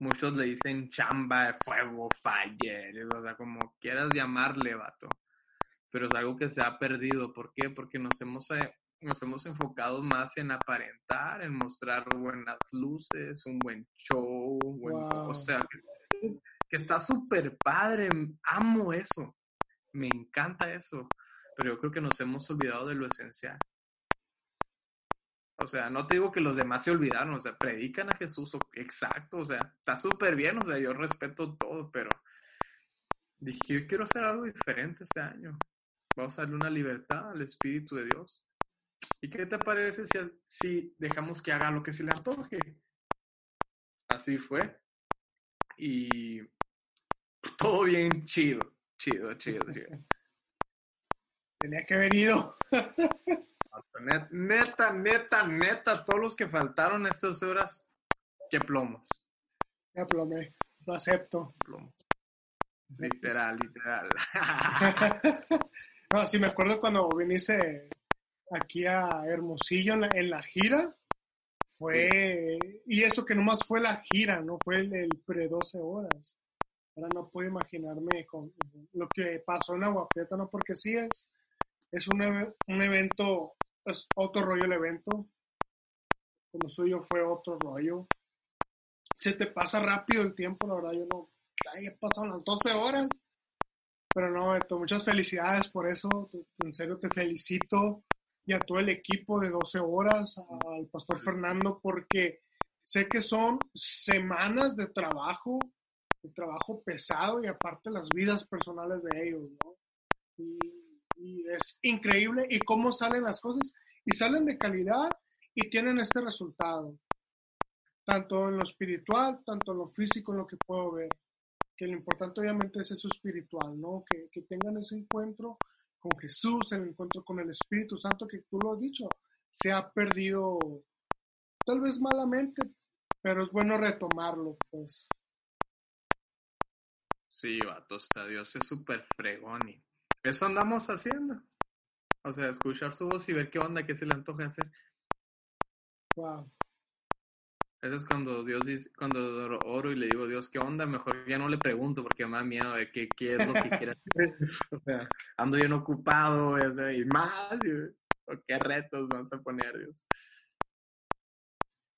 Muchos le dicen chamba, fuego, fire, o sea, como quieras llamarle, vato. Pero es algo que se ha perdido. ¿Por qué? Porque nos hemos eh, nos hemos enfocado más en aparentar, en mostrar buenas luces, un buen show, buen, wow. o sea, que, que está súper padre, amo eso, me encanta eso, pero yo creo que nos hemos olvidado de lo esencial. O sea, no te digo que los demás se olvidaron, o sea, predican a Jesús, exacto, o sea, está súper bien, o sea, yo respeto todo, pero dije, yo quiero hacer algo diferente este año. Vamos a darle una libertad al Espíritu de Dios. ¿Y qué te parece si, si dejamos que haga lo que se le antoje? Así fue. Y todo bien chido, chido, chido, chido. Tenía que haber ido. Neta, neta, neta, todos los que faltaron estas horas, qué plomos. Ya plomé, lo acepto. Plomos. Literal, literal. no, sí, me acuerdo cuando viniste aquí a Hermosillo en la, en la gira. Fue, sí. y eso que nomás fue la gira, no fue el, el pre 12 horas. Ahora no puedo imaginarme con lo que pasó en Agua Prieta, ¿no? Porque sí es, es un, un evento, es otro rollo el evento. Como suyo fue otro rollo. Se te pasa rápido el tiempo, la verdad, yo no, ay, pasaron las 12 horas. Pero no, Beto, muchas felicidades por eso. En serio te felicito y a todo el equipo de 12 horas, al pastor Fernando, porque sé que son semanas de trabajo el trabajo pesado y aparte las vidas personales de ellos, ¿no? Y, y es increíble y cómo salen las cosas y salen de calidad y tienen este resultado, tanto en lo espiritual, tanto en lo físico, en lo que puedo ver, que lo importante obviamente es eso espiritual, ¿no? Que, que tengan ese encuentro con Jesús, el encuentro con el Espíritu Santo, que tú lo has dicho, se ha perdido tal vez malamente, pero es bueno retomarlo, pues. Sí, vato, está Dios es súper fregón y eso andamos haciendo. O sea, escuchar su voz y ver qué onda, qué se le antoja hacer. Wow. Eso es cuando Dios dice, cuando oro y le digo, Dios, ¿qué onda? Mejor ya no le pregunto porque me da miedo de qué, qué es lo que quiere hacer. o sea, ando bien ocupado, o sea, y más, o qué retos vamos a poner, Dios.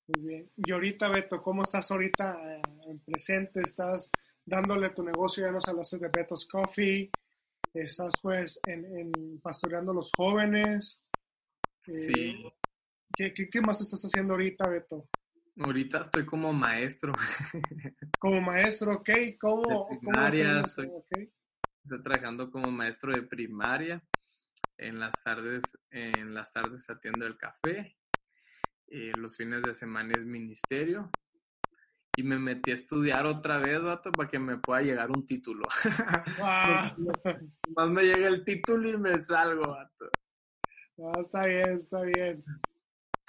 Muy bien. Y ahorita, Beto, ¿cómo estás ahorita eh, en presente? ¿Estás dándole tu negocio? Ya nos hablaste de Beto's Coffee. Estás, pues, en, en pastoreando los jóvenes. Eh, Sí, ¿qué, qué, qué más estás haciendo ahorita, Beto? ahorita estoy como maestro. Como maestro, ¿ok? ¿Cómo? De primaria, estoy- Ok. Estoy trabajando como maestro de primaria. En las tardes, en las tardes atiendo el café. eh, los fines de semana es ministerio. Y me metí a estudiar otra vez, vato, para que me pueda llegar un título. Wow. Más me llega el título y me salgo, vato. No, está bien, está bien.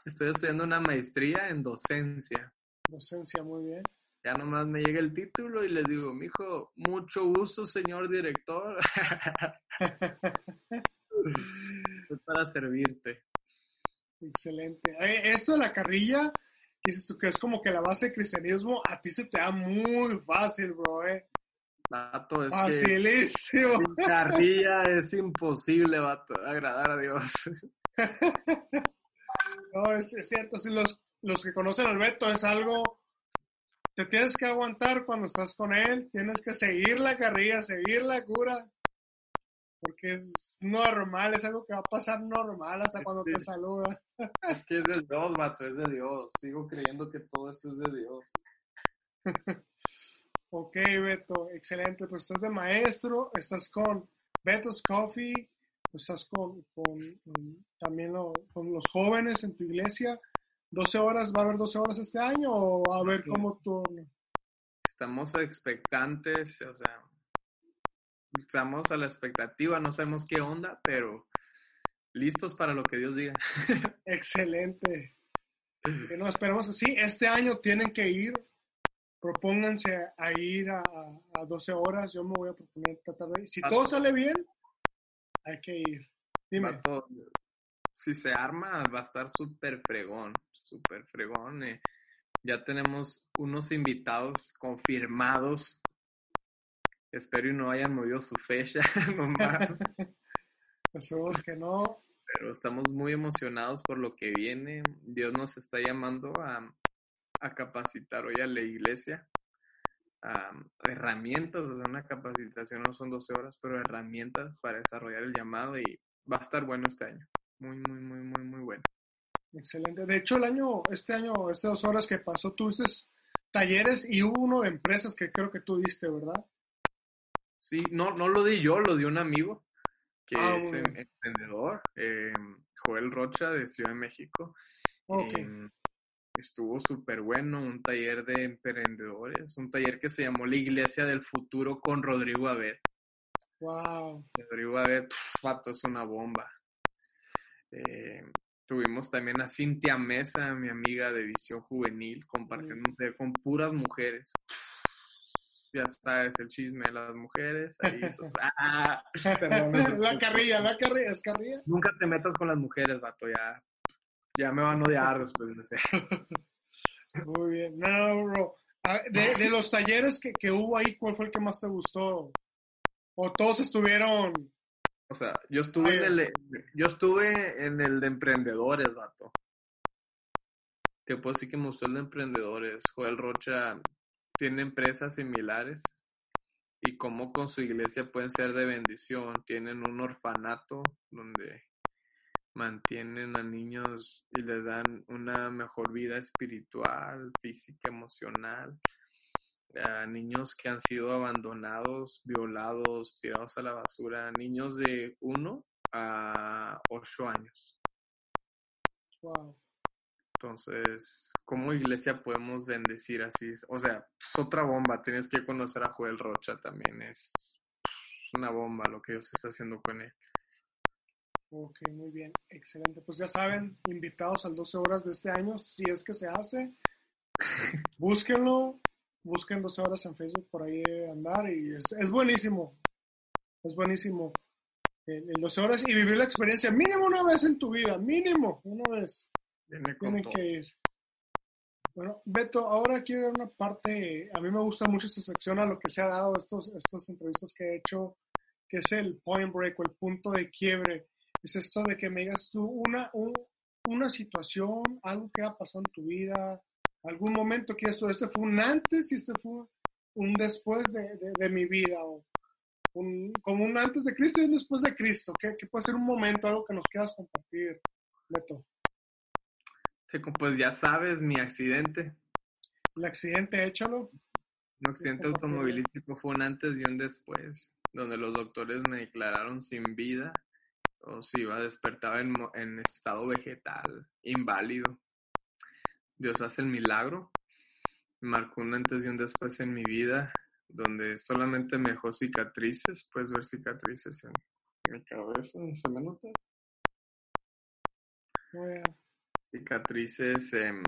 Estoy estudiando una maestría en docencia. Docencia, muy bien. Ya nomás me llega el título y les digo, mijo, mucho gusto, señor director. Estoy para servirte. Excelente. Esto de la carrilla, que dices tú que es como que la base del cristianismo, a ti se te da muy fácil, bro, eh. Vato, es Facilísimo. carrilla es imposible, vato, agradar a Dios. No, es, es cierto, si los, los que conocen al Beto es algo, te tienes que aguantar cuando estás con él, tienes que seguir la carrilla, seguir la cura, porque es normal, es algo que va a pasar normal hasta cuando te saluda. Es que es de Dios, vato, es de Dios. Sigo creyendo que todo esto es de Dios. Ok, Beto, excelente. Pues estás de maestro, estás con Beto's Coffee, estás con, con, también lo- con los jóvenes en tu iglesia. ¿12 horas? ¿Va a haber 12 horas este año o a ver cómo tú... Estamos expectantes, o sea, estamos a la expectativa, no sabemos qué onda, pero listos para lo que Dios diga. Excelente. Que no, esperemos que sí. Este año tienen que ir. Propónganse a ir a, a- a 12 horas. Yo me voy a proponer tratar de ir. Si todo sale bien, hay que ir. Dime. Si se arma, va a estar súper fregón, súper fregón. eh. Ya tenemos unos invitados confirmados. Espero y no hayan movido su fecha nomás, Esperemos que no. pero estamos muy emocionados por lo que viene. Dios nos está llamando a, a capacitar hoy a la iglesia. a herramientas, o sea, una capacitación no son 12 horas, pero herramientas para desarrollar el llamado y va a estar bueno este año. Muy, muy, muy, muy, muy bueno. Excelente. De hecho, el año, este año, estas dos horas que pasó, tuviste talleres y hubo uno de empresas que creo que tú diste, ¿verdad? Sí, no, no lo di yo, lo di un amigo que Ah, es em- emprendedor, eh, Joel Rocha de Ciudad de México. Em, estuvo súper bueno, un taller de emprendedores, un taller que se llamó La Iglesia del Futuro con Rodrigo Abed. Wow. Rodrigo Abed, pf, vato, es una bomba. Eh, tuvimos también a Cintia Mesa, mi amiga de Visión Juvenil, compartiendo un taller con puras mujeres. Ya sabes, el chisme de las mujeres. Ahí es otro- Ah, la carrilla, la carrilla, es carrilla. Nunca te metas con las mujeres, vato, ya. Ya me van a odiar después de ese. Muy bien. No, no, bro. De los talleres que, que hubo ahí, ¿cuál fue el que más te gustó? ¿O todos estuvieron? O sea, yo estuve en el, yo estuve en el de emprendedores, vato. Que puedo decir que me gustó el de emprendedores. Joel Rocha tiene empresas similares y cómo con su iglesia pueden ser de bendición. Tienen un orfanato donde mantienen a niños y les dan una mejor vida espiritual, física, emocional. a niños que han sido abandonados, violados, tirados a la basura, niños de 1 a 8 años. Wow. Entonces, como iglesia podemos bendecir así? O sea, es otra bomba. Tienes que conocer a Joel Rocha también. Es una bomba lo que Dios está haciendo con él. Ok, muy bien, excelente. Pues ya saben, invitados al 12 horas de este año, si es que se hace, búsquenlo, busquen 12 horas en Facebook por ahí andar y es, es buenísimo, es buenísimo el, el 12 horas y vivir la experiencia mínimo una vez en tu vida, mínimo una vez. Todo. que ir. Bueno, Beto, ahora quiero ver una parte, a mí me gusta mucho esta sección a lo que se ha dado estos, estas entrevistas que he hecho, que es el point break o el punto de quiebre. Es esto de que me digas tú una, un- una situación, algo que ha pasado en tu vida, algún momento que esto, este fue un antes y este fue un después de, de- de mi vida, o un, como un antes de Cristo y un después de Cristo, que, que puede ser un momento, algo que nos quieras compartir, Beto. Pues ya sabes, mi accidente, El accidente, échalo. mi accidente automovilístico fue un antes y un después, donde los doctores me declararon sin vida, o si iba a despertar en, en estado vegetal, inválido. Dios hace el milagro, marcó un antes y un después en mi vida, donde solamente me dejó cicatrices, puedes ver cicatrices en mi cabeza, ¿se me nota? Cicatrices em,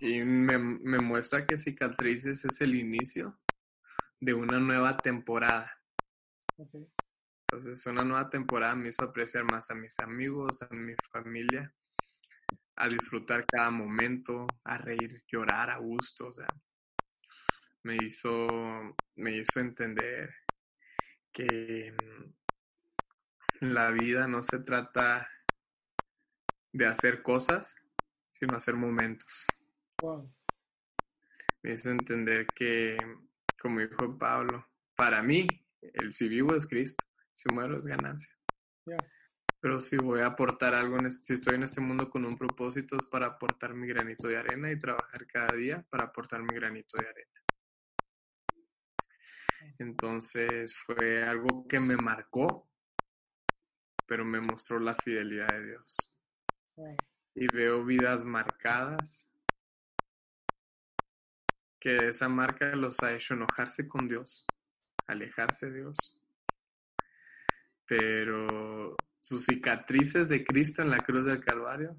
y me, me muestra que cicatrices es el inicio de una nueva temporada. Entonces, una nueva temporada me hizo apreciar más a mis amigos, a mi familia, a disfrutar cada momento, a reír, llorar a gusto, o sea, me hizo, me hizo entender que mm, la vida no se trata de hacer cosas, sino hacer momentos. Wow. Me hizo entender que, como dijo Pablo, para mí, el si vivo es Cristo, si muero es ganancia. Pero si voy a aportar algo, en este- si estoy en este mundo con un propósito, es para aportar mi granito de arena y trabajar cada día para aportar mi granito de arena. Entonces fue algo que me marcó, pero me mostró la fidelidad de Dios. Y veo vidas marcadas, que esa marca los ha hecho enojarse con Dios, alejarse de Dios. Pero sus cicatrices de Cristo en la cruz del Calvario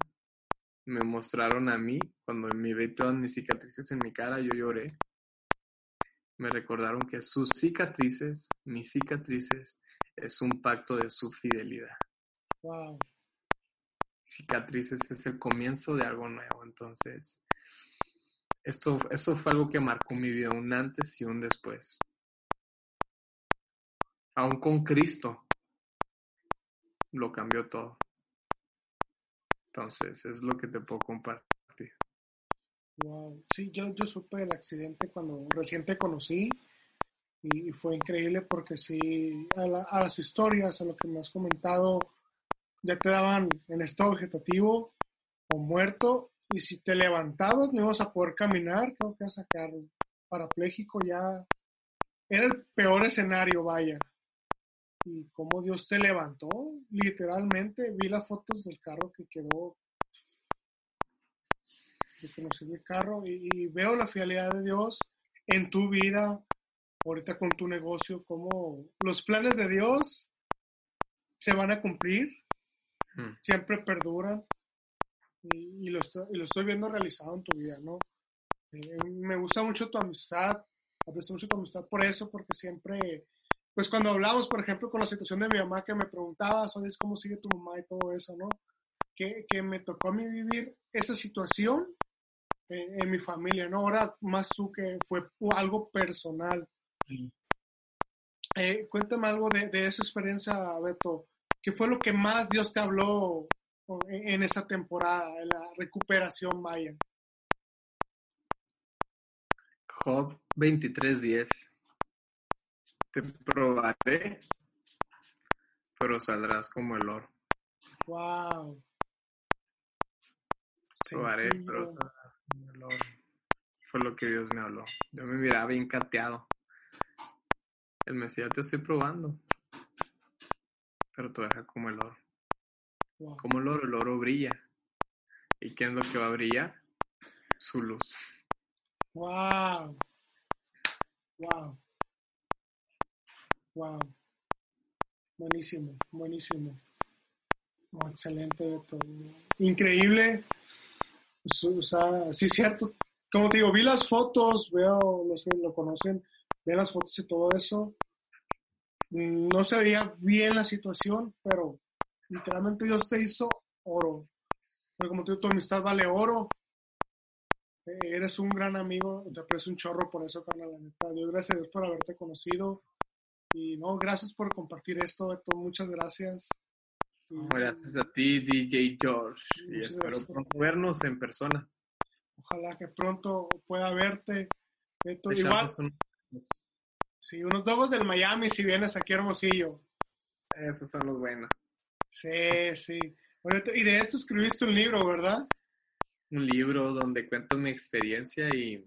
me mostraron a mí, cuando me vi todas mis cicatrices en mi cara, yo lloré. Me recordaron que sus cicatrices, mis cicatrices, es un pacto de su fidelidad. Wow. Cicatrices es el comienzo de algo nuevo. Entonces, esto, esto fue algo que marcó mi vida, un antes y un después. Aún con Cristo, lo cambió todo. Entonces, es lo que te puedo compartir. Wow. Sí, yo, yo supe del accidente cuando recién te conocí y, fue increíble porque sí, a, la- a las historias, a lo que me has comentado, ya te daban en estado vegetativo o muerto y si te levantabas no ibas a poder caminar, creo que a sacar parapléjico ya era el peor escenario, vaya. Y cómo Dios te levantó, literalmente vi las fotos del carro que quedó de que nos el carro y, y veo la fidelidad de Dios en tu vida, ahorita con tu negocio, como los planes de Dios se van a cumplir, Siempre perduran y, y lo, estoy, y lo estoy viendo realizado en tu vida, ¿no? Eh, me gusta mucho tu amistad, aprecio mucho tu amistad por eso, porque siempre, pues cuando hablamos, por ejemplo, con la situación de mi mamá que me preguntabas, oye, ¿cómo sigue tu mamá y todo eso, ¿no? Que, que me tocó a mí vivir esa situación en, en mi familia, ¿no? Ahora más tú que fue algo personal. Eh, cuéntame algo de, de esa experiencia, Beto. ¿Qué fue lo que más Dios te habló en, esa temporada, en la recuperación, vaya? Job 23:10. Te probaré, pero saldrás como el oro. Wow. Probaré, pero saldrás como el oro. fue lo que Dios me habló. Yo me miraba bien cateado. Él me decía, te estoy probando. Pero tú deja como el oro. Wow. Como el oro, el oro brilla. ¿Y qué es lo que va a brillar? Su luz. Wow. Wow. Wow. Buenísimo, buenísimo. Oh, excelente, Beto. Increíble. O sea, sí cierto. Como te digo, vi las fotos, veo los que lo conocen, ven las fotos y todo eso. Mm, No se veía bien la situación, pero literalmente Dios te hizo oro. Pero como te digo, tu amistad vale oro. Eh, Eres un gran amigo, te aprecio un chorro por eso, carnal, la neta. Dios, gracias a Dios por haberte conocido. Y no, gracias por compartir esto, Beto. Muchas gracias. Y- Gracias a ti, DJ George. Y espero pronto vernos en persona. Ojalá que pronto pueda verte. Beto, igual, unos- sí, unos dogos del Miami si vienes aquí a Hermosillo. Esos son los buenos. Sí, sí. Oye, y de esto escribiste un libro, ¿verdad? Un libro donde cuento mi experiencia y,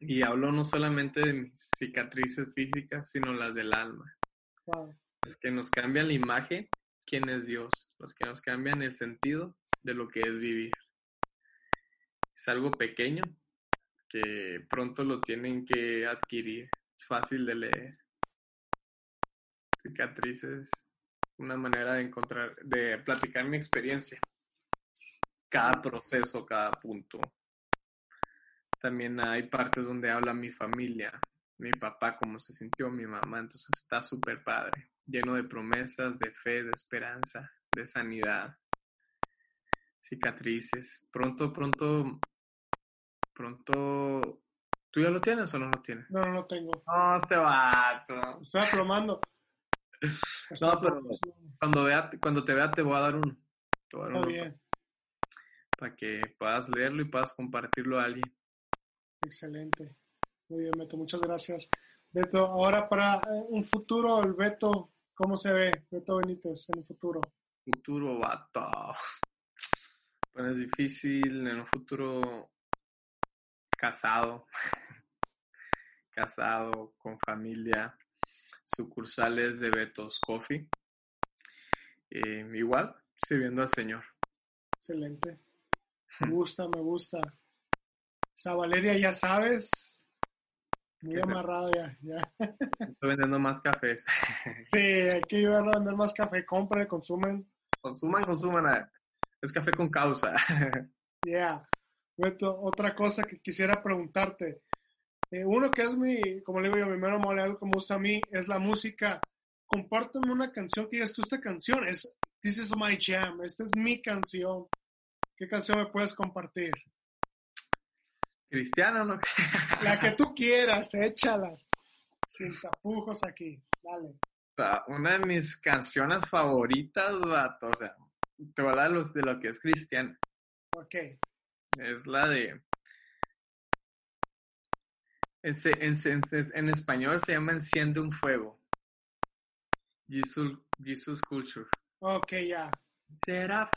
y hablo no solamente de mis cicatrices físicas, sino las del alma. Wow. Es que nos cambian la imagen, quién es Dios, los que nos cambian el sentido de lo que es vivir. Es algo pequeño que pronto lo tienen que adquirir. Fácil de leer. Cicatrices, una manera de encontrar, de platicar mi experiencia. Cada proceso, cada punto. También hay partes donde habla mi familia, mi papá, cómo se sintió, mi mamá. Entonces está súper padre, lleno de promesas, de fe, de esperanza, de sanidad, cicatrices. Pronto, pronto, pronto. ¿Tú ya lo tienes o no lo tienes? No, no lo tengo. No, este vato. Estoy aplomando. Estoy No, pero- aplomando. Cuando, vea, cuando te vea, te voy a dar uno. Te voy a dar Está uno bien. para que puedas leerlo y puedas compartirlo a alguien. Excelente. Muy bien, Beto. Muchas gracias. Beto, ahora para eh, un futuro, el Beto, ¿cómo se ve? Beto Benítez en un futuro. Futuro, vato. Pues es difícil en un futuro casado, casado, con familia, sucursales de Betos Coffee. Eh, igual, sirviendo al Señor. Excelente. Me gusta, me gusta. Esa Valeria, ya sabes. Muy amarrado ya, ya. Estoy vendiendo más cafés. Sí, hay que ayudarlo a vender más café. Compren, consumen. Consuman, consuman. Es café con causa. Yeah. Beto, otra cosa que quisiera preguntarte. Eh, uno que es mi, como le digo yo, mi mero mole, algo que me gusta a mí, es la música. Compárteme una canción que digas tú, esta canción es This is my jam, esta es mi canción. ¿Qué canción me puedes compartir? Cristiano, ¿no? La que tú quieras, échalas. Sin tapujos aquí. Dale. sea, una de mis canciones favoritas, vato, o sea, te voy a hablar de lo, de lo que es cristiano. Ok. Es la de. En, se- en, se- en español se llama Enciende un fuego. Jesus, Jesus Culture. Ok, ya. Será.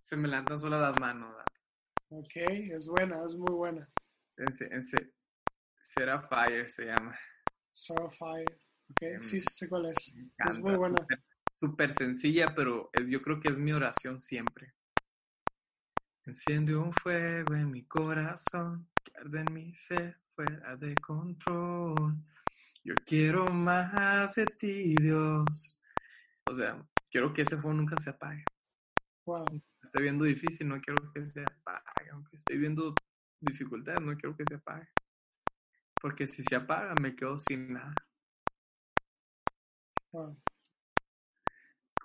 Se me levantan solo las manos. Ok, es buena, es muy buena. En, se- en se- Será Fire se llama. Starfire. Ok, sí, sí sé cuál es. Es muy buena. Súper sencilla, pero es, yo creo que es mi oración siempre. Enciende un fuego en mi corazón, que arde en mi ser fuera de control. Yo quiero más de ti, Dios. O sea, quiero que ese fuego nunca se apague. Wow. Estoy viendo difícil, no quiero que se apague. Aunque estoy viendo dificultades, no quiero que se apague. Porque si se apaga, me quedo sin nada. wow.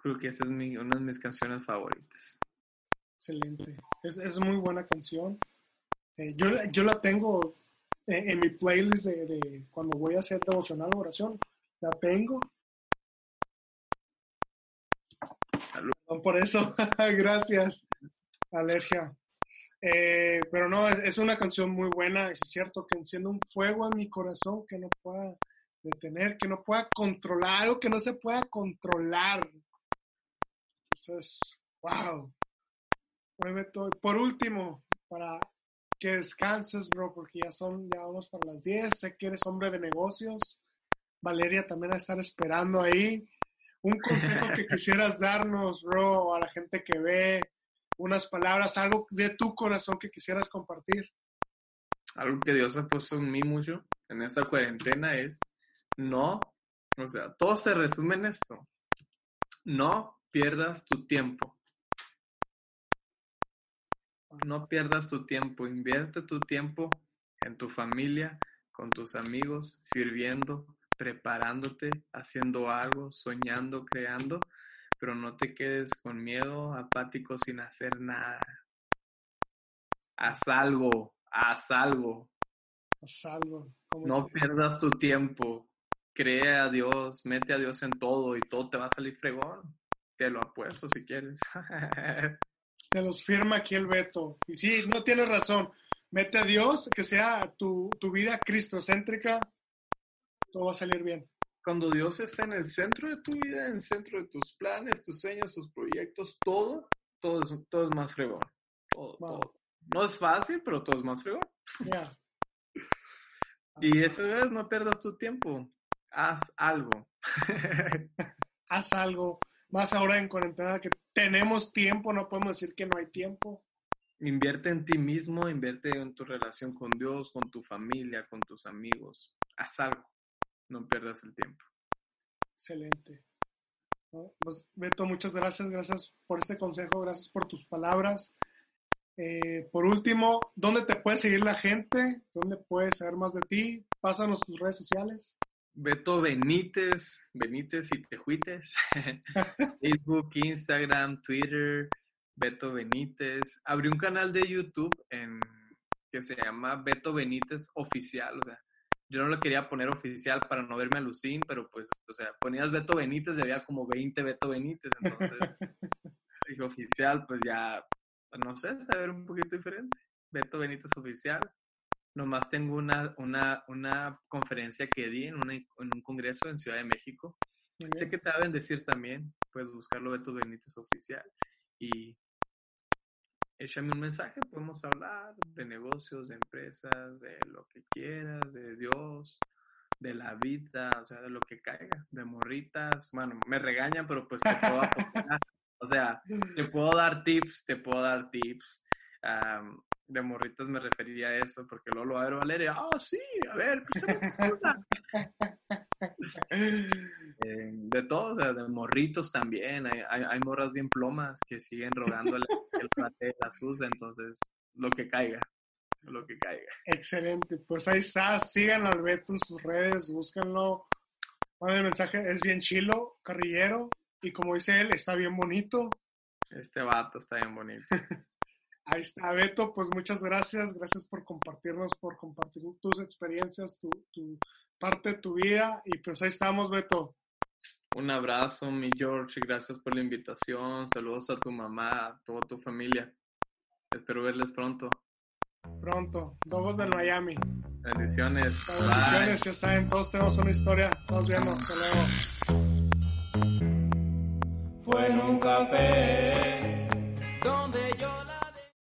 Creo que esa es mi, una de mis canciones favoritas. Excelente. Es, es muy buena canción. Eh, yo, la- yo la tengo en, en mi playlist de, de cuando voy a hacer devocional o oración. La tengo. Salud. Por eso, gracias, Alergia. Eh, pero no, es, es una canción muy buena. Es cierto que enciende un fuego en mi corazón que no pueda detener, que no pueda controlar, algo que no se pueda controlar. Eso es, wow. Por último, para que descanses, bro, porque ya son, ya vamos para las 10. Sé que eres hombre de negocios. Valeria también va a estar esperando ahí. Un consejo que quisieras darnos, bro, a la gente que ve, unas palabras, algo de tu corazón que quisieras compartir. Algo que Dios ha puesto en mí mucho en esta cuarentena es no, o sea, todo se resume en esto. No pierdas tu tiempo. No pierdas tu tiempo, invierte tu tiempo en tu familia, con tus amigos, sirviendo, preparándote, haciendo algo, soñando, creando, pero no te quedes con miedo, apático, sin hacer nada. Haz algo, haz algo. Haz algo. No pierdas tu tiempo. Cree a Dios, mete a Dios en todo y todo te va a salir fregón. Te lo apuesto si quieres. Se los firma aquí el Beto. Y sí, no tienes razón. Mete a Dios, que sea tu, tu vida cristocéntrica, todo va a salir bien. Cuando Dios está en el centro de tu vida, en el centro de tus planes, tus sueños, tus proyectos, todo, todo es, todo es más fregón. Todo, todo. No es fácil, pero todo es más fregón. Ya. y esa vez no pierdas tu tiempo. Haz algo. Haz algo. Más ahora en cuarentena que tenemos tiempo, no podemos decir que no hay tiempo. Invierte en ti mismo, invierte en tu relación con Dios, con tu familia, con tus amigos. Haz algo. No pierdas el tiempo. Excelente. Pues, Beto, muchas gracias. Gracias por este consejo. Gracias por tus palabras. Eh, por último, ¿dónde te puede seguir la gente? ¿Dónde puedes saber más de ti? Pásanos tus redes sociales. Beto Benítez, Benítez y Tejuites, Facebook, Instagram, Twitter, Beto Benítez. Abrí un canal de YouTube en, que se llama Beto Benítez Oficial, o sea, yo no lo quería poner oficial para no verme alucín, pero pues, o sea, ponías Beto Benítez y había como 20 Beto Benítez, entonces dije oficial, pues ya, no sé, saber un poquito diferente. Beto Benítez Oficial Nomás tengo una, una, una conferencia que di en, en, un congreso en Ciudad de México. Sé que te va a bendecir también. Puedes buscarlo Beto Benítez Oficial. Y échame un mensaje. Podemos hablar de negocios, de empresas, de lo que quieras, de Dios, de la vida, o sea, de lo que caiga, de morritas. Bueno, me regañan, pero pues te puedo apoyar. o sea, te puedo dar tips, te puedo dar tips. Um, de morritas me refería a eso, porque luego lo va a ver Valeria, ah, sí, a ver, pues, eh, de todo, o sea, de morritos también, hay, hay, hay, morras bien plomas que siguen rogándole el plate de la SUS, entonces, lo que caiga, lo que caiga. Excelente, pues ahí está, sigan al Beto en sus redes, búsquenlo, el mensaje, es bien chilo, carrillero, y como dice él, está bien bonito. Este vato está bien bonito. Ahí está, Beto, pues muchas gracias, gracias por compartirnos, por compartir tus experiencias, tu, tu parte de tu vida y pues ahí estamos, Beto. Un abrazo, mi George, y gracias por la invitación. Saludos a tu mamá, a toda tu familia. Espero verles pronto. Pronto, Dogos del Miami. Bendiciones. Bendiciones, ya saben, todos tenemos una historia. Estamos viendo, hasta luego. Fue en un café